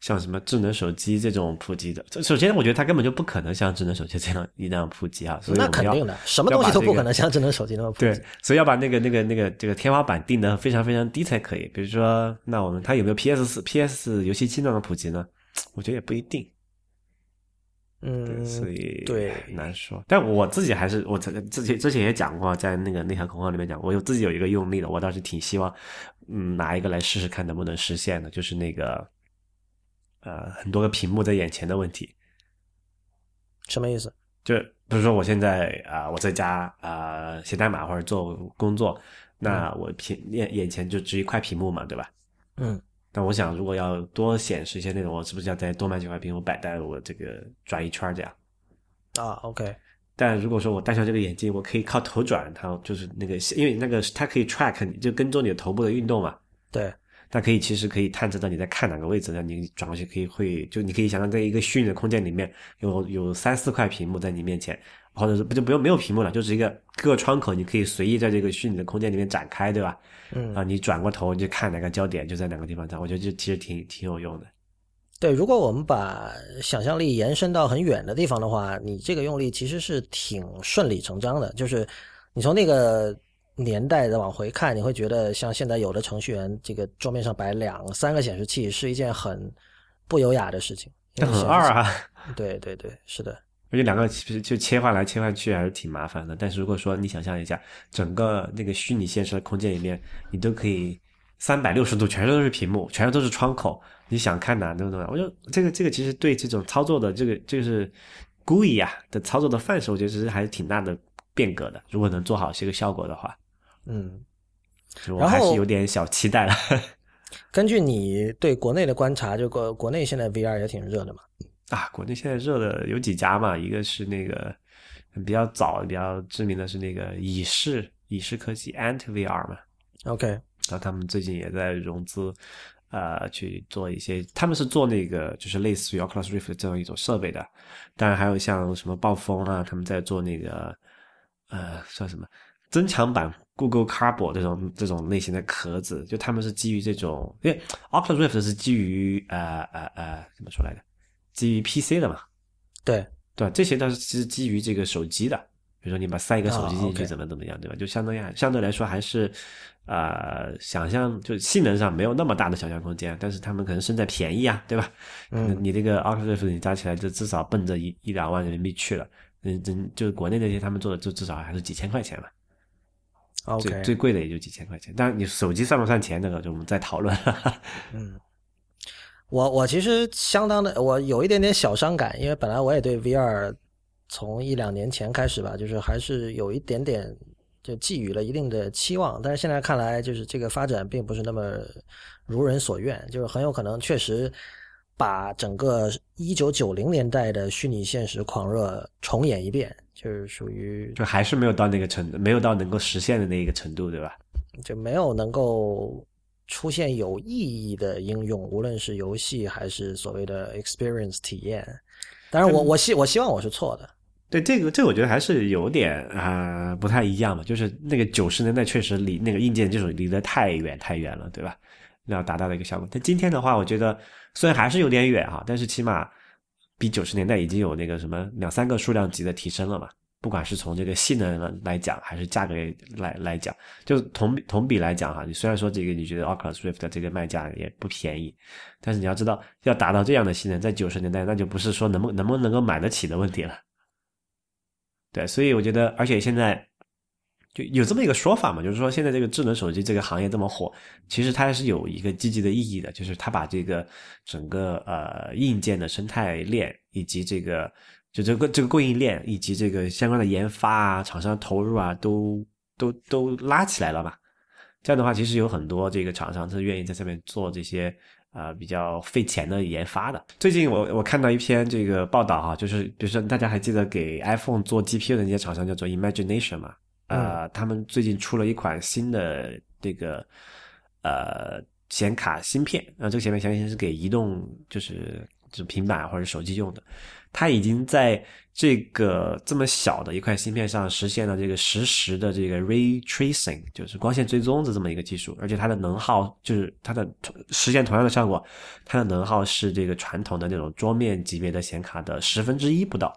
像什么智能手机这种普及的，这首先我觉得它根本就不可能像智能手机这样一样普及啊，所以我那肯定的，什么东西都不可能像智能手机那么普及。对，所以要把那个那个那个这个天花板定的非常非常低才可以。比如说，那我们它有没有 PS 四 PS 游戏机那种普及呢？我觉得也不一定。嗯，所以对难说。但我自己还是我之之前之前也讲过，在那个内核恐慌里面讲，我有自己有一个用力的，我倒是挺希望，嗯，拿一个来试试看能不能实现的，就是那个呃很多个屏幕在眼前的问题。什么意思？就比如说我现在啊、我在家啊、写代码或者做工作，那我屏眼眼前就只有一块屏幕嘛，对吧？嗯，但我想，如果要多显示一些内容，我是不是要再多买几块屏幕摆在我这个转一圈儿这样？啊，OK，但如果说我戴上这个眼镜，我可以靠头转，它就是那个，因为那个它可以 track，你就跟踪你的头部的运动嘛。对，它可以其实可以探测到你在看哪个位置，那你转过去可以会就你可以想象在一个虚拟的空间里面有有三四块屏幕在你面前，或者是不就不用没有屏幕了，就是一个各个窗口，你可以随意在这个虚拟的空间里面展开，对吧？嗯啊，你转过头你就看哪个焦点就在哪个地方上，我觉得就其实挺挺有用的。对，如果我们把想象力延伸到很远的地方的话，你这个用力其实是挺顺理成章的。就是你从那个年代的往回看，你会觉得像现在有的程序员，这个桌面上摆两三个显示器是一件很不优雅的事情，很二啊！(laughs) 对对对，是的，而且两个其实就切换来切换去还是挺麻烦的。但是如果说你想象一下，整个那个虚拟现实的空间里面，你都可以三百六十度全都是屏幕，全都是窗口，你想看哪都能。我觉得这个这个其实对这种操作的这个就是 GUI 啊的操作的范式，我觉得其实还是挺大的变革的。如果能做好这个效果的话，嗯。我还是有点小期待了。(laughs) 根据你对国内的观察，就国国内现在 VR 也挺热的嘛。啊，国内现在热的有几家嘛，一个是那个比较早、比较知名的是那个以视以视科技 Ant VR 嘛，OK，然后他们最近也在融资，呃，去做一些，他们是做那个就是类似于 Oculus Rift 这样一种设备的，当然还有像什么暴风啊，他们在做那个呃算什么增强版 Google Cardboard 这种这种类型的壳子，就他们是基于这种，因为 Oculus Rift 是基于呃呃呃怎么说来着，基于 PC 的嘛，对，对吧？这些倒是其实基于这个手机的，比如说你把塞一个手机啊进去，怎么怎么样，对吧？就相当于相对来说还是，呃，想象就性能上没有那么大的想象空间，但是他们可能身在便宜啊，对吧？嗯。你这个 Oculus Rift 你加起来就至少奔着一一两万人民币去了，嗯，真就是国内那些他们做的就至少还是几千块钱嘛，最最贵的也就几千块钱。但是你手机算不算钱，那个就我们再讨论了。(laughs) 嗯，我我其实相当的，我有一点点小伤感，因为本来我也对 VR 从一两年前开始吧，就是还是有一点点就寄予了一定的期望，但是现在看来，就是这个发展并不是那么如人所愿，就是很有可能确实把整个一九九零年代的虚拟现实狂热重演一遍，就是属于就还是没有到那个程度，没有到能够实现的那一个程度，对吧？就没有能够出现有意义的应用，无论是游戏还是所谓的 experience 体验。当然我，我希我希望我是错的。对这个，这我觉得还是有点啊不太一样嘛。就是那个九十年代确实离那个硬件技术离得太远太远了，对吧？那要达到的一个效果。但今天的话，我觉得虽然还是有点远哈，但是起码比九十年代已经有那个什么两三个数量级的提升了嘛。不管是从这个性能来讲，还是价格来来讲，就同同比来讲哈，你虽然说这个你觉得 Oculus Rift 这个卖价也不便宜，但是你要知道，要达到这样的性能，在九十年代那就不是说能不能不能够买得起的问题了。对，所以我觉得，而且现在就有这么一个说法嘛，就是说现在这个智能手机这个行业这么火，其实它是有一个积极的意义的，就是它把这个整个呃硬件的生态链以及这个。就这个这个供应链以及这个相关的研发啊，厂商投入啊，都都都拉起来了嘛。这样的话，其实有很多这个厂商是愿意在上面做这些啊比较费钱的研发的。最近我我看到一篇这个报道哈，就是比如说大家还记得给 iPhone 做 GPU 的那些厂商叫做 Imagination 嘛？呃，他们最近出了一款新的这个呃显卡芯片。啊，这个显卡芯片是给移动就是就平板或者手机用的。它已经在这个这么小的一块芯片上实现了这个实时的这个 ray tracing，就是光线追踪的这么一个技术，而且它的能耗就是它的实现同样的效果，它的能耗是这个传统的那种桌面级别的显卡的十分之一不到，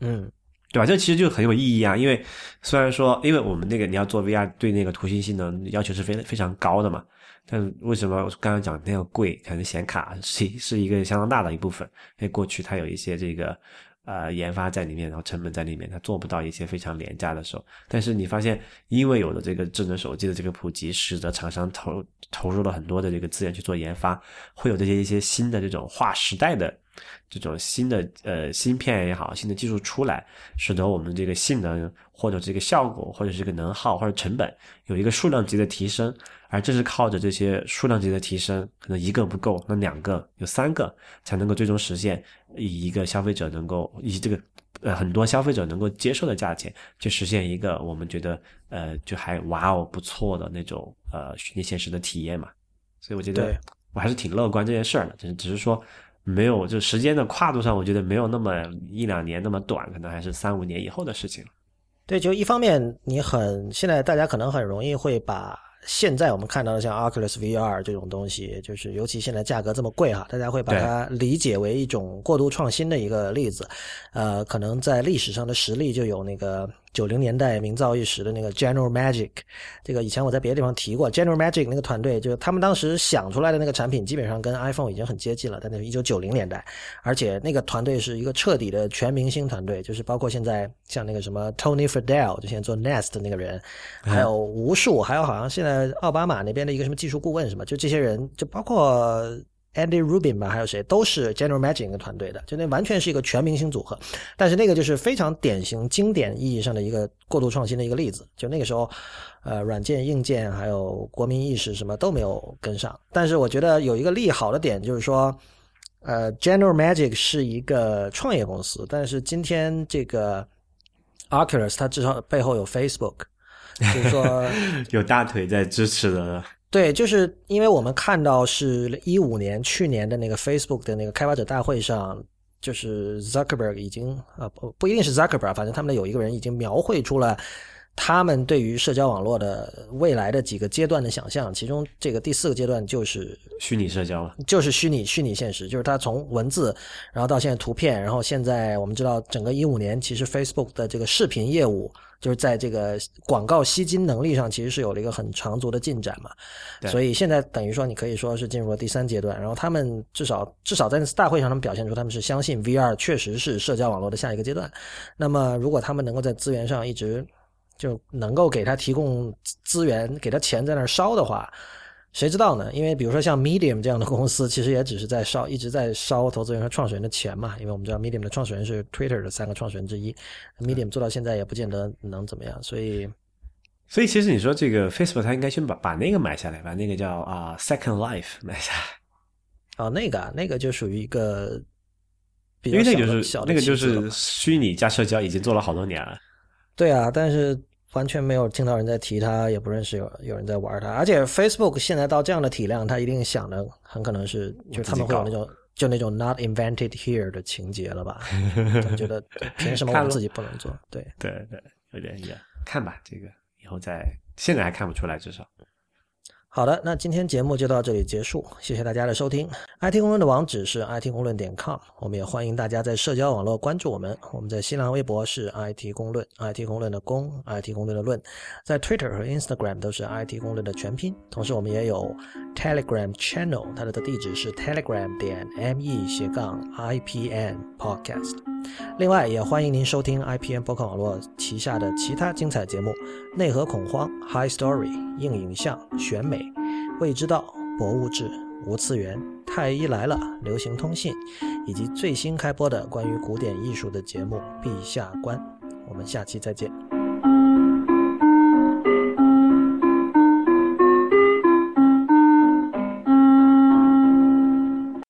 嗯，对吧？这其实就很有意义啊，因为虽然说，因为我们那个你要做 VR，对那个图形性能要求是非常非常高的嘛。但为什么刚刚讲那样贵？可能显卡是是一个相当大的一部分，因为过去它有一些这个呃研发在里面，然后成本在里面，它做不到一些非常廉价的时候。但是你发现，因为有了这个智能手机的这个普及，使得厂商投投入了很多的这个资源去做研发，会有这些一些新的这种划时代的这种新的呃芯片也好，新的技术出来，使得我们这个性能或者这个效果或者这个能耗或者成本有一个数量级的提升。而这是靠着这些数量级的提升，可能一个不够，那两个有三个才能够最终实现以一个消费者能够以这个呃很多消费者能够接受的价钱，去实现一个我们觉得呃就还哇哦不错的那种呃虚拟现实的体验嘛。所以我觉得我还是挺乐观这件事儿的，只是只是说没有就时间的跨度上，我觉得没有那么一两年那么短，可能还是三五年以后的事情对，就一方面你很现在大家可能很容易会把。现在我们看到的像 Oculus VR 这种东西，就是尤其现在价格这么贵哈，大家会把它理解为一种过度创新的一个例子。呃，可能在历史上的实例就有那个。九零年代名噪一时的那个 General Magic，这个以前我在别的地方提过。General Magic 那个团队，就是他们当时想出来的那个产品，基本上跟 iPhone 已经很接近了。但那是一九九零年代，而且那个团队是一个彻底的全明星团队，就是包括现在像那个什么 Tony Fadell，就现在做 Nest 的那个人，还有无数，还有好像现在奥巴马那边的一个什么技术顾问什么，就这些人，就包括。Andy Rubin 吧，还有谁都是 General Magic 一个团队的，就那完全是一个全明星组合。但是那个就是非常典型、经典意义上的一个过度创新的一个例子。就那个时候，呃，软件、硬件还有国民意识什么都没有跟上。但是我觉得有一个利好的点就是说，呃，General Magic 是一个创业公司，但是今天这个 Oculus 它至少背后有 Facebook，就是说 (laughs) 有大腿在支持的。对，就是因为我们看到是一五年去年的那个 Facebook 的那个开发者大会上，就是 Zuckerberg 已经啊不不一定是 Zuckerberg，反正他们的有一个人已经描绘出了他们对于社交网络的未来的几个阶段的想象，其中这个第四个阶段就是虚拟社交了，就是虚拟虚拟现实，就是它从文字，然后到现在图片，然后现在我们知道整个一五年其实 Facebook 的这个视频业务。就是在这个广告吸金能力上，其实是有了一个很长足的进展嘛。所以现在等于说，你可以说是进入了第三阶段。然后他们至少至少在那次大会上，他们表现出他们是相信 VR 确实是社交网络的下一个阶段。那么如果他们能够在资源上一直就能够给他提供资源，给他钱在那儿烧的话。谁知道呢？因为比如说像 Medium 这样的公司，其实也只是在烧，一直在烧投资人和创始人的钱嘛。因为我们知道 Medium 的创始人是 Twitter 的三个创始人之一，Medium 做到现在也不见得能怎么样。所以，所以其实你说这个 Facebook，它应该先把把那个买下来，把那个叫啊 Second Life 买下来。哦，那个啊，那个就属于一个比因较小为那个就是小那个就是虚拟加社交，已经做了好多年了。对啊，但是完全没有听到人在提它，也不认识有有人在玩它。而且 Facebook 现在到这样的体量，它一定想的很可能是，就是他们会有那种就那种 not invented here 的情节了吧？(laughs) 总觉得凭什么我们自己不能做？对，(laughs) 对对，有点有点看吧，这个以后再现在还看不出来，至少。好的，那今天节目就到这里结束，谢谢大家的收听。IT 公论的网址是 IT 公论点 com，我们也欢迎大家在社交网络关注我们。我们在新浪微博是 IT 公论，IT 公论的公，IT 公论的论，在 Twitter 和 Instagram 都是 IT 公论的全拼。同时，我们也有 Telegram Channel，它的地址是 telegram 点 me 斜杠 IPN Podcast。另外，也欢迎您收听 IPN 播客网络旗下的其他精彩节目：内核恐慌、High Story、硬影像、选美、未知道、博物志、无次元、太医来了、流行通信，以及最新开播的关于古典艺术的节目《陛下观》。我们下期再见。